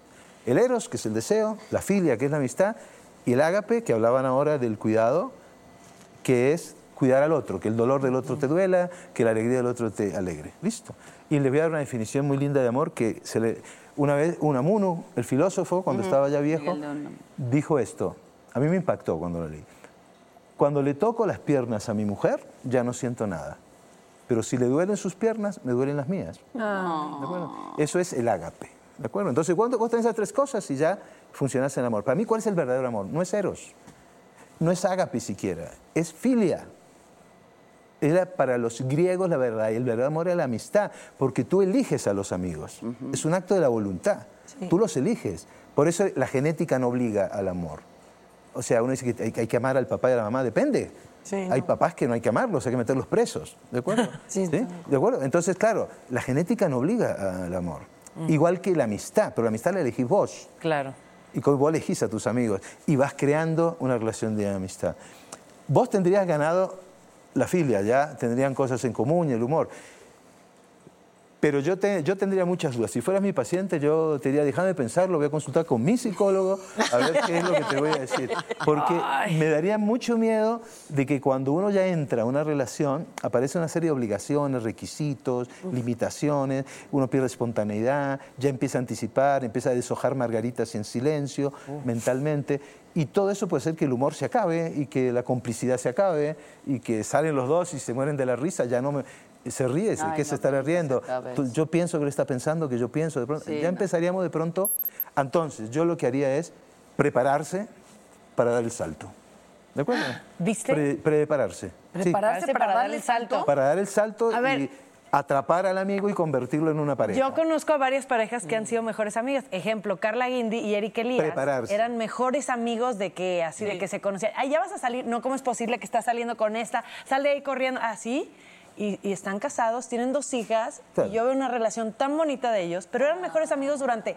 El eros, que es el deseo, la filia, que es la amistad, y el ágape, que hablaban ahora del cuidado, que es cuidar al otro, que el dolor del otro te duela, que la alegría del otro te alegre. Listo. Y les voy a dar una definición muy linda de amor que se le, una vez Unamuno, el filósofo, cuando estaba ya viejo, de dijo esto. A mí me impactó cuando lo leí. Cuando le toco las piernas a mi mujer, ya no siento nada. Pero si le duelen sus piernas, me duelen las mías. ¿De acuerdo? Eso es el ágape. ¿De acuerdo? Entonces, vos tenés esas tres cosas y ya funcionas en el amor. Para mí, ¿cuál es el verdadero amor? No es eros. No es ágape siquiera. Es filia. Era para los griegos la verdad, y el verdadero amor era la amistad, porque tú eliges a los amigos. Es un acto de la voluntad. Tú los eliges. Por eso la genética no obliga al amor. O sea, uno dice que hay, hay que amar al papá y a la mamá, depende. Sí, hay no. papás que no hay que amarlos, hay que meterlos presos, ¿de acuerdo? Sí, ¿De acuerdo? Entonces, claro, la genética no obliga al amor. Igual que la amistad, pero la amistad la elegís vos. Claro. Y vos elegís a tus amigos y vas creando una relación de amistad. Vos tendrías ganado la filia, ya tendrían cosas en común y el humor. Pero yo, te- yo tendría muchas dudas. Si fueras mi paciente, yo te diría, déjame pensarlo, voy a consultar con mi psicólogo a ver qué es lo que te voy a decir. Porque me daría mucho miedo de que cuando uno ya entra a una relación, aparece una serie de obligaciones, requisitos, limitaciones, uno pierde espontaneidad, ya empieza a anticipar, empieza a deshojar margaritas en silencio, mentalmente. Y todo eso puede ser que el humor se acabe y que la complicidad se acabe y que salen los dos y se mueren de la risa, ya no me... Se ríe, ¿de Ay, qué no, se estará que riendo? Tú- yo pienso que él está pensando que yo pienso de pronto. Sí, ya no. empezaríamos de pronto. Entonces, yo lo que haría es prepararse para dar el salto. ¿De acuerdo? ¿Viste? Pre- prepararse. Sí. Prepararse para, darle el salto. Para dar el salto A ver. y atrapar al amigo y convertirlo en una pareja. Yo conozco a varias parejas que han sido mejores amigas. Ejemplo, Carla Guindy y Eric Elías. Prepararse. Eran mejores amigos de que así, de que se conocían. Ay, ya vas a salir. No, ¿cómo es posible que estás saliendo con esta? Sal de ahí corriendo. Así. Y, y están casados, tienen dos hijas. Claro. Y yo veo una relación tan bonita de ellos, pero eran mejores amigos durante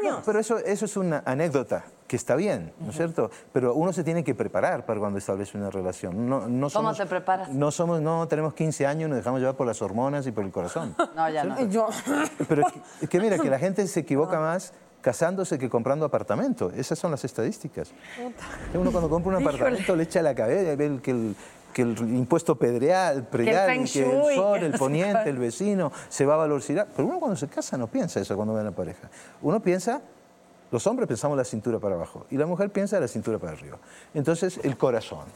años. No, pero eso, eso es una anécdota que está bien, ¿no es cierto? Pero uno se tiene que preparar para cuando establece una relación. No, no ¿Cómo somos- te preparas? No somos, no tenemos 15 años, nos dejamos llevar por las hormonas y por el corazón. No, ya no. Yo. Pero es que, es que mira, que la gente se equivoca más casándose que comprando apartamento. Esas son las estadísticas. Uno cuando compra un apartamento le echa la cabeza, ve el- que el, que el impuesto pedreal, predial, que el sol, que el no sé poniente, el vecino, se va a valorizar. Pero uno cuando se casa no piensa eso cuando ve a la pareja. Uno piensa, los hombres pensamos la cintura para abajo y la mujer piensa la cintura para arriba. Entonces, el corazón.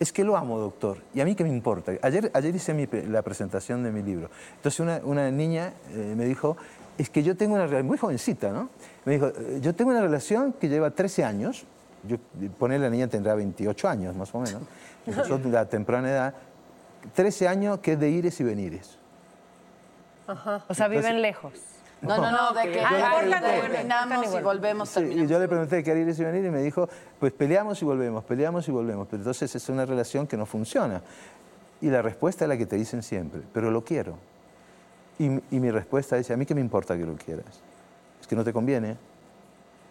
Es que lo amo, doctor. ¿Y a mí qué me importa? Ayer, ayer hice mi la presentación de mi libro. Entonces una, una niña eh, me dijo, es que yo tengo una relación, muy jovencita, ¿no? Me dijo, "Eh, yo tengo una relación que lleva 13 años, yo, poner la niña tendrá 28 años más o menos, empezó de la temprana edad, 13 años que es de ires y venires. O sea, viven lejos. No, no, no, de que Ah, terminamos y volvemos, Sí, y yo le pregunté qué haría ires y venir y me dijo, pues peleamos y volvemos, peleamos y volvemos. Pero entonces es una relación que no funciona. Y la respuesta es la que te dicen siempre, pero lo quiero. Y, y mi respuesta es, a mí qué me importa que lo quieras. Es que no te conviene.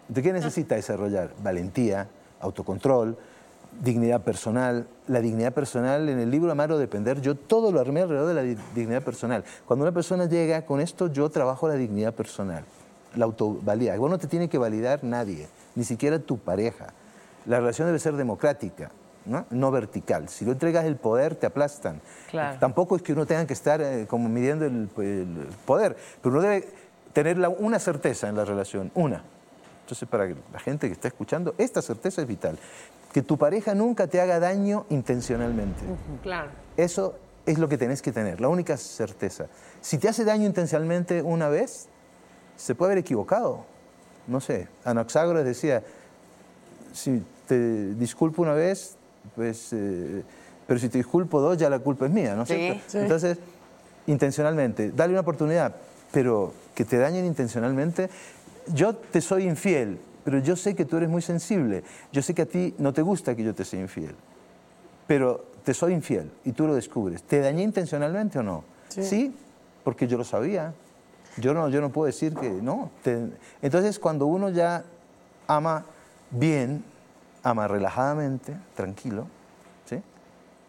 ¿De qué necesitas desarrollar? Valentía, autocontrol, dignidad personal. La dignidad personal, en el libro Amar o Depender, yo todo lo armé alrededor de la di- dignidad personal. Cuando una persona llega con esto, yo trabajo la dignidad personal, la autovalía. Vos no te tiene que validar nadie, ni siquiera tu pareja. La relación debe ser democrática, ¿no? no vertical. Si no entregas el poder, te aplastan. Claro. Tampoco es que uno tenga que estar eh, como midiendo el, el poder, pero uno debe tener la- una certeza en la relación, una. Entonces, para la gente que está escuchando, esta certeza es vital. Que tu pareja nunca te haga daño intencionalmente. Claro. Eso es lo que tenés que tener, la única certeza. Si te hace daño intencionalmente una vez, se puede haber equivocado. No sé, Anaxágoras decía, si te disculpo una vez, pues, eh, pero si te disculpo dos, ya la culpa es mía, ¿no es Sí. cierto? Sí. Entonces, intencionalmente, dale una oportunidad, pero que te dañen intencionalmente, yo te soy infiel, pero yo sé que tú eres muy sensible, yo sé que a ti no te gusta que yo te sea infiel, pero te soy infiel y tú lo descubres. ¿Te dañé intencionalmente o no? Sí, porque yo lo sabía. Yo no, yo no puedo decir que no. Te- Entonces, cuando uno ya ama bien, ama relajadamente, tranquilo, ¿sí?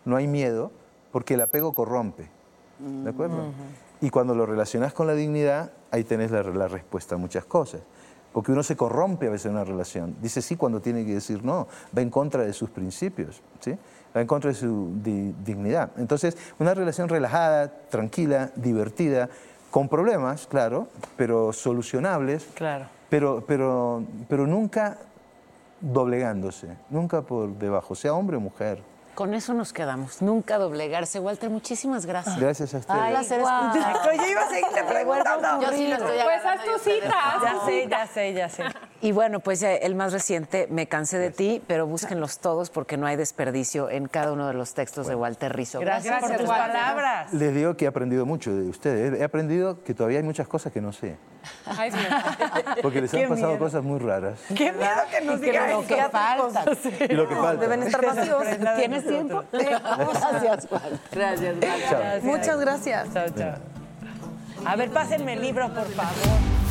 no hay miedo, porque el apego corrompe. ¿De acuerdo? Y cuando lo relacionas con la dignidad, ahí tenés la, la respuesta a muchas cosas. Porque uno se corrompe a veces en una relación. Dice sí cuando tiene que decir no. Va en contra de sus principios. ¿sí? Va en contra de su di- dignidad. Entonces, una relación relajada, tranquila, divertida, con problemas, claro, pero solucionables. Claro. Pero, pero, pero nunca doblegándose. Nunca por debajo, sea hombre o mujer. Con eso nos quedamos. Nunca doblegarse. Walter, muchísimas gracias. Gracias a ustedes. Ay, placer escucharte. Yo iba a seguirle preguntando. Yo sí lo estoy Pues haz tu cita. Ya sé, ya sé, ya sé. Y bueno, pues ya el más reciente, Me cansé de ti, pero búsquenlos todos porque no hay desperdicio en cada uno de los textos de Walter Rizzo. Gracias, por tus Walter. palabras. Les digo que he aprendido mucho de ustedes. He aprendido que todavía hay muchas cosas que no sé. Ay. Porque les Qué han pasado miedo. cosas muy raras. Qué miedo que nos Que diga lo que falta. Y lo que falta. Deben estar vacíos. ¿Tienes tiempo? Gracias, Walter. Gracias, gracias. Muchas gracias. Chao, chao. A ver, pásenme el libro, por favor.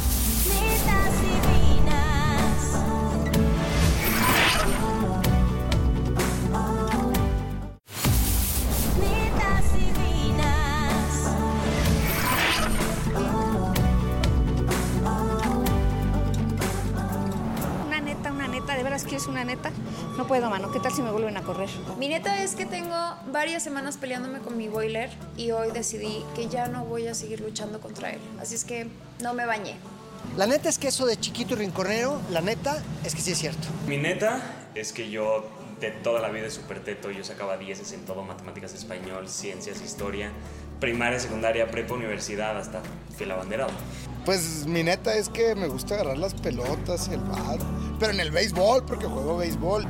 Neta, ¿de veras quieres una neta? No puedo, mano. ¿Qué tal si me vuelven a correr? Mi neta es que tengo varias semanas peleándome con mi boiler y hoy decidí que ya no voy a seguir luchando contra él. Así es que no me bañé. La neta es que eso de chiquito y rinconero, la neta es que sí es cierto. Mi neta es que yo de toda la vida es súper teto, yo sacaba 10 en todo, matemáticas, español, ciencias, historia, primaria, secundaria, prepa, universidad, hasta fila banderado. Pues mi neta es que me gusta agarrar las pelotas, el bat, pero en el béisbol, porque juego béisbol.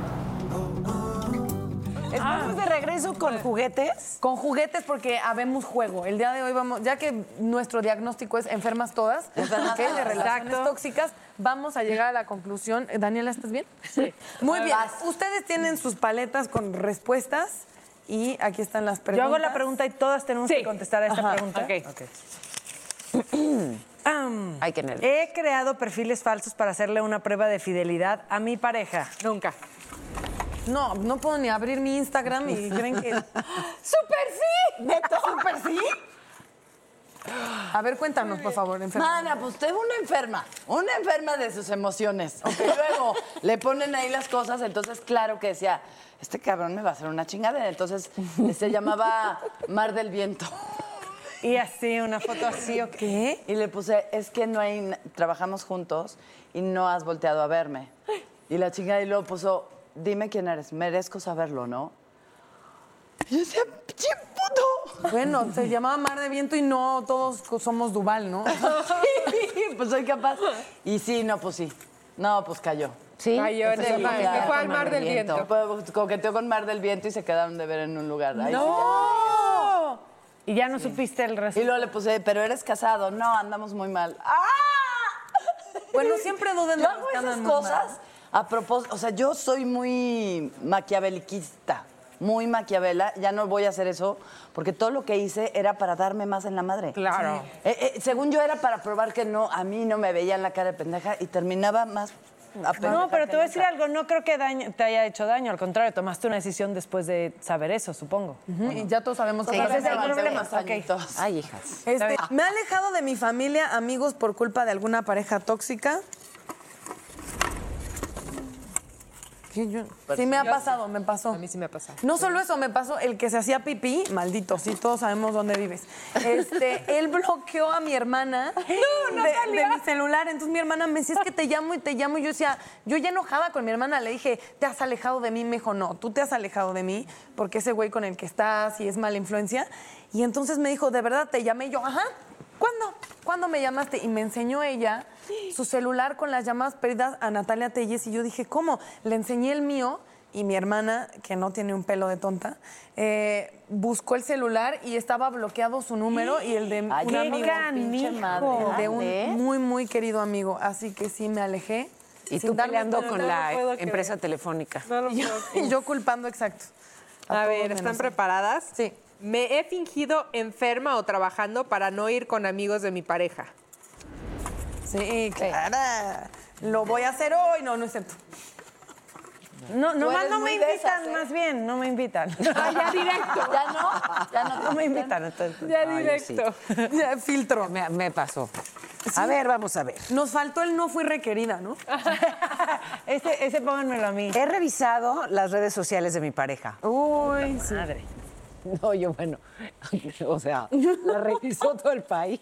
Estamos de regreso con juguetes. Con juguetes porque habemos juego. El día de hoy vamos, ya que nuestro diagnóstico es enfermas todas, ¿ok? de relaciones Exacto. tóxicas, vamos a llegar a la conclusión. Eh, Daniela, ¿estás bien? Sí. Muy bien. Ustedes tienen sus paletas con respuestas y aquí están las Yo preguntas. hago la pregunta y todas tenemos que contestar a esta Ajá, pregunta. ok. Am, Ay, qué nervios. He creado perfiles falsos para hacerle una prueba de fidelidad a mi pareja. Nunca. No, no puedo ni abrir mi Instagram y creen que... ¡Súper sí! ¿Neta? ¿Súper sí? A ver, cuéntanos, por favor, enferma. Mana, pues usted es una enferma, una enferma de sus emociones. Y luego le ponen ahí las cosas, entonces claro que decía, este cabrón me va a hacer una chingadera. Entonces se llamaba Mar del Viento. Y así, una foto así, ¿o qué? Y le puse, es que no hay, trabajamos juntos y no has volteado a verme. Y la chingada y luego puso, dime quién eres, merezco saberlo, ¿no? Y yo decía, pinche puto. Bueno, se llamaba Mar de Viento y no todos somos Duval, ¿no? pues soy capaz. Y sí, no, pues sí. No, pues cayó. Sí. Cayó en Empezó el a mar, coquetear se fue al con Mar del Viento. Pues, Coqueteó con Mar del Viento y se quedaron de ver en un lugar. Ahí sí ¡No! Y ya no supiste el ya. Y luego le puse, pero eres casado. No, andamos muy mal. ¡Ah! Bueno, siempre duden de Yo hago esas cosas mal. a propósito. O sea, yo soy muy maquiaveliquista. Muy maquiavela. Ya no voy a hacer eso porque todo lo que hice era para darme más en la madre. Claro. Eh, eh, según yo era para probar que no, a mí no me veían la cara de pendeja y terminaba más. No, pero te voy a decir algo, no creo que daño- te haya hecho daño, al contrario, tomaste una decisión después de saber eso, supongo. Y ya todos sabemos que ese es el problema. unos Ok. añitos. Ay, hijas. Este, me ha alejado de mi familia, amigos, por culpa de alguna pareja tóxica. Sí, yo- sí me ha pasado, me pasó. A mí sí me ha pasado. No solo eso, me pasó el que se hacía pipí, maldito, sí, todos sabemos dónde vives. Este, él bloqueó a mi hermana de, de mi celular. Entonces mi hermana me decía, es que te llamo y te llamo. Y yo decía, yo ya enojada con mi hermana, le dije, ¿te has alejado de mí? Me dijo, no, tú te has alejado de mí porque ese güey con el que estás y es mala influencia. Y entonces me dijo, ¿de verdad te llamé? Y yo, ajá. ¿Cuándo? ¿Cuándo me llamaste? Y me enseñó ella su celular con las llamadas perdidas a Natalia Telles. Y yo dije, ¿cómo? Le enseñé el mío y mi hermana, que no tiene un pelo de tonta, eh, buscó el celular y estaba bloqueado su número y el de Ay, un qué amigo. pinche madre. El de un muy, muy querido amigo. Así que sí me alejé. Y tú peleando con no la creer. empresa telefónica. No lo Y yo, puedo y yo culpando, exacto. A ver, ¿están preparadas? Sí. Me he fingido enferma o trabajando para no ir con amigos de mi pareja. Sí, claro. Lo voy a hacer hoy. No, no es cierto. No, nomás no me invitan, esas, ¿eh? más bien, no me invitan. Ah, ya directo. Ya no, ya no, No me invitan, entonces. Ya directo. Ya, filtro. Me, me pasó. A ver, vamos a ver. Nos faltó el no fui requerida, ¿no? Ese, ese pónganmelo a mí. He revisado las redes sociales de mi pareja. Uy, sí. Madre. No, yo, bueno, o sea, la revisó todo el país.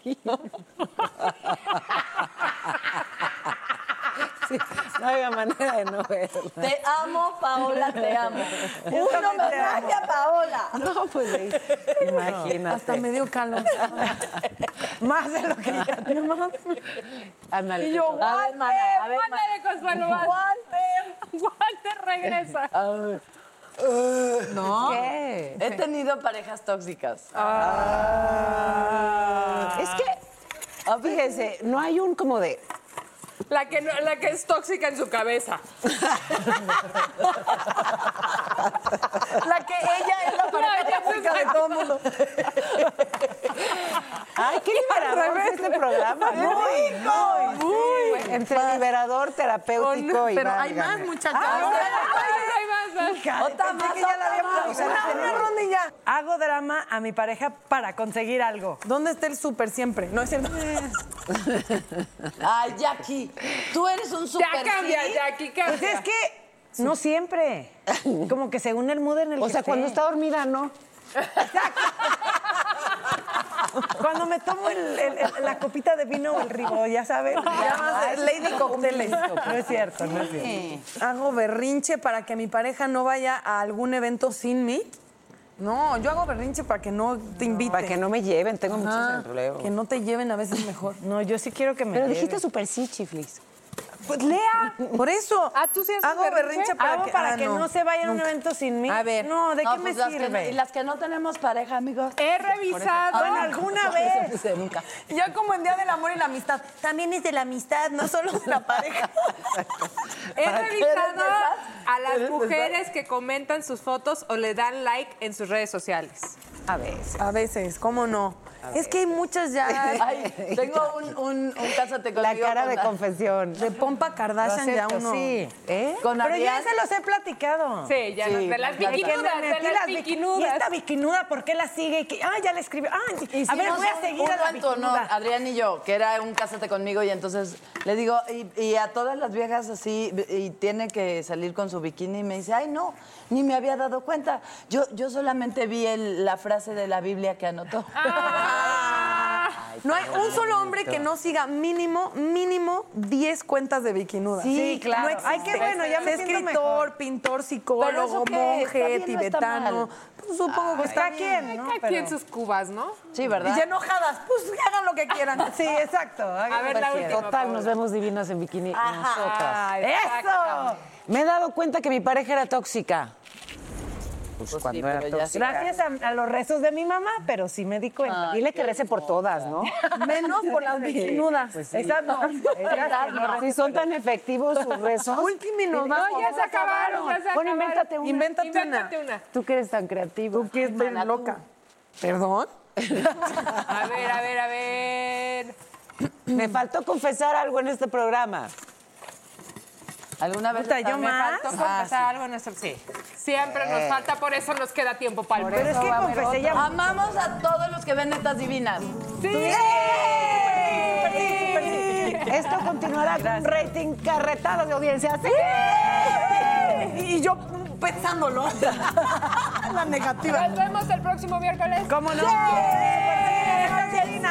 Sí, no había manera de no verla. Te amo, Paola, te amo. Un homenaje a Paola. No, pues imagínate. Hasta me dio calor. Más de lo que ya Ándale. Y yo, mana. Mándale, Consuelo. Walter. Walter regresa. No. ¿Qué? He tenido parejas tóxicas. Es que, fíjese, no hay un como de, La que, no- la que es tóxica en su cabeza. La que ella es la pareja tóxica de todo el mundo. Ay, qué liberador fue este programa. Muy, muy. Entre liberador, terapéutico y Pero hay más, muchachos. Más, más. Otra más, otra más. Una, una ronda y ya. Hago drama a mi pareja para conseguir algo. ¿Dónde está el súper siempre? No es cierto. Ay, Jackie, tú eres un super Ya cambia, sí. Jackie, cambia. Pues es que no siempre. Como que según el mood en el O que sea, esté. cuando está dormida, no. Cuando me tomo el- el- el- la copita de vino o el ribo, ya saben. Llamas Lady Cocteles. No es cierto, no es cierto. Hago berrinche para que mi pareja no vaya a algún evento sin mí. No, yo hago berrinche para que no te inviten. Para que no me lleven, tengo muchos Ajá, empleos. Que no te lleven a veces mejor. No, yo sí quiero que me Pero lleven. dijiste súper sí, chiflis. Pues lea, por eso. Ah, tú sí haces Hago berrinche, berrinche? para, Hago que, para ah, que no. se vaya a un evento sin mí. A ver. No, ¿de No, qué pues me las que sirve? no- y las que no tenemos pareja, amigos. He revisado. Bueno, alguna vez. nunca. Ya como en Día del Amor y la Amistad. También es de la amistad, no solo de la pareja. He ¿Para qué revisado a las ¿Eres de mujeres que comentan sus fotos o le dan like en sus redes sociales. A veces. A veces, ¿cómo no? Es que hay muchas ya. Ay, tengo un, un, un cásate La conmigo. cara con de la- confesión. De Pompa Kardashian ya uno. sí. ¿Eh? Con Pero ya se los he platicado. Sí, ya Sí, no, de las me de las bikinudas. Y esta bikinuda, ¿por qué la sigue? Y que, ah, ya le escribió. Ah, a ver, Hicimos voy a un- seguir uno a la honor, bikinuda. Adrián y yo, que era un cásate conmigo y entonces le digo, y, y a todas las viejas así, y tiene que salir con su bikini y me dice, ay no, ni me había dado cuenta. Yo, yo solamente vi el- la frase de la Biblia que anotó. No hay un solo hombre que no siga mínimo, mínimo 10 cuentas de bikinuda. Sí, claro. No existe. Ay, qué bueno, ya me escritor, mejor. pintor, psicólogo, eso qué, ¿está monje, tibetano. Pues supongo que está quien, ¿no? Pero- quien sus cubas, ¿no? Sí, Y ¿verdad? ya enojadas, pues que hagan lo que quieran. Sí, exacto. A ver, la última. Total, nos vemos divinas en bikini nosotras. ¡Eso! Me he dado cuenta que mi pareja era tóxica. Pues, Pues cuando sí, era pero ya tóxica. Gracias a, a los rezos de mi mamá, pero sí me di cuenta. Dile que rece por todas, ¿no? Menos por las bikinudas. Pues sí. Exacto. Si son tan efectivos sus rezos. Último, No, ya se acabaron, ya se Bueno, acabaron. invéntate una. Invéntate una. Invéntate una. Tú que eres tan creativo. Tú que es bien loca. ¿Perdón? A ver, a ver, a ver. Me faltó confesar algo en este programa. ¿Alguna vez Puta, yo me más. faltó confesar algo en nuestro... Sí. Siempre nos falta, por eso nos queda tiempo para el Pero es que confesé ya. Amamos a todos los que ven netas divinas. Esto continuará con un rating carretado de audiencia. ¡Sí! Y yo pensándolo. La negativa. Nos vemos el próximo miércoles. ¿Cómo no? Angelina.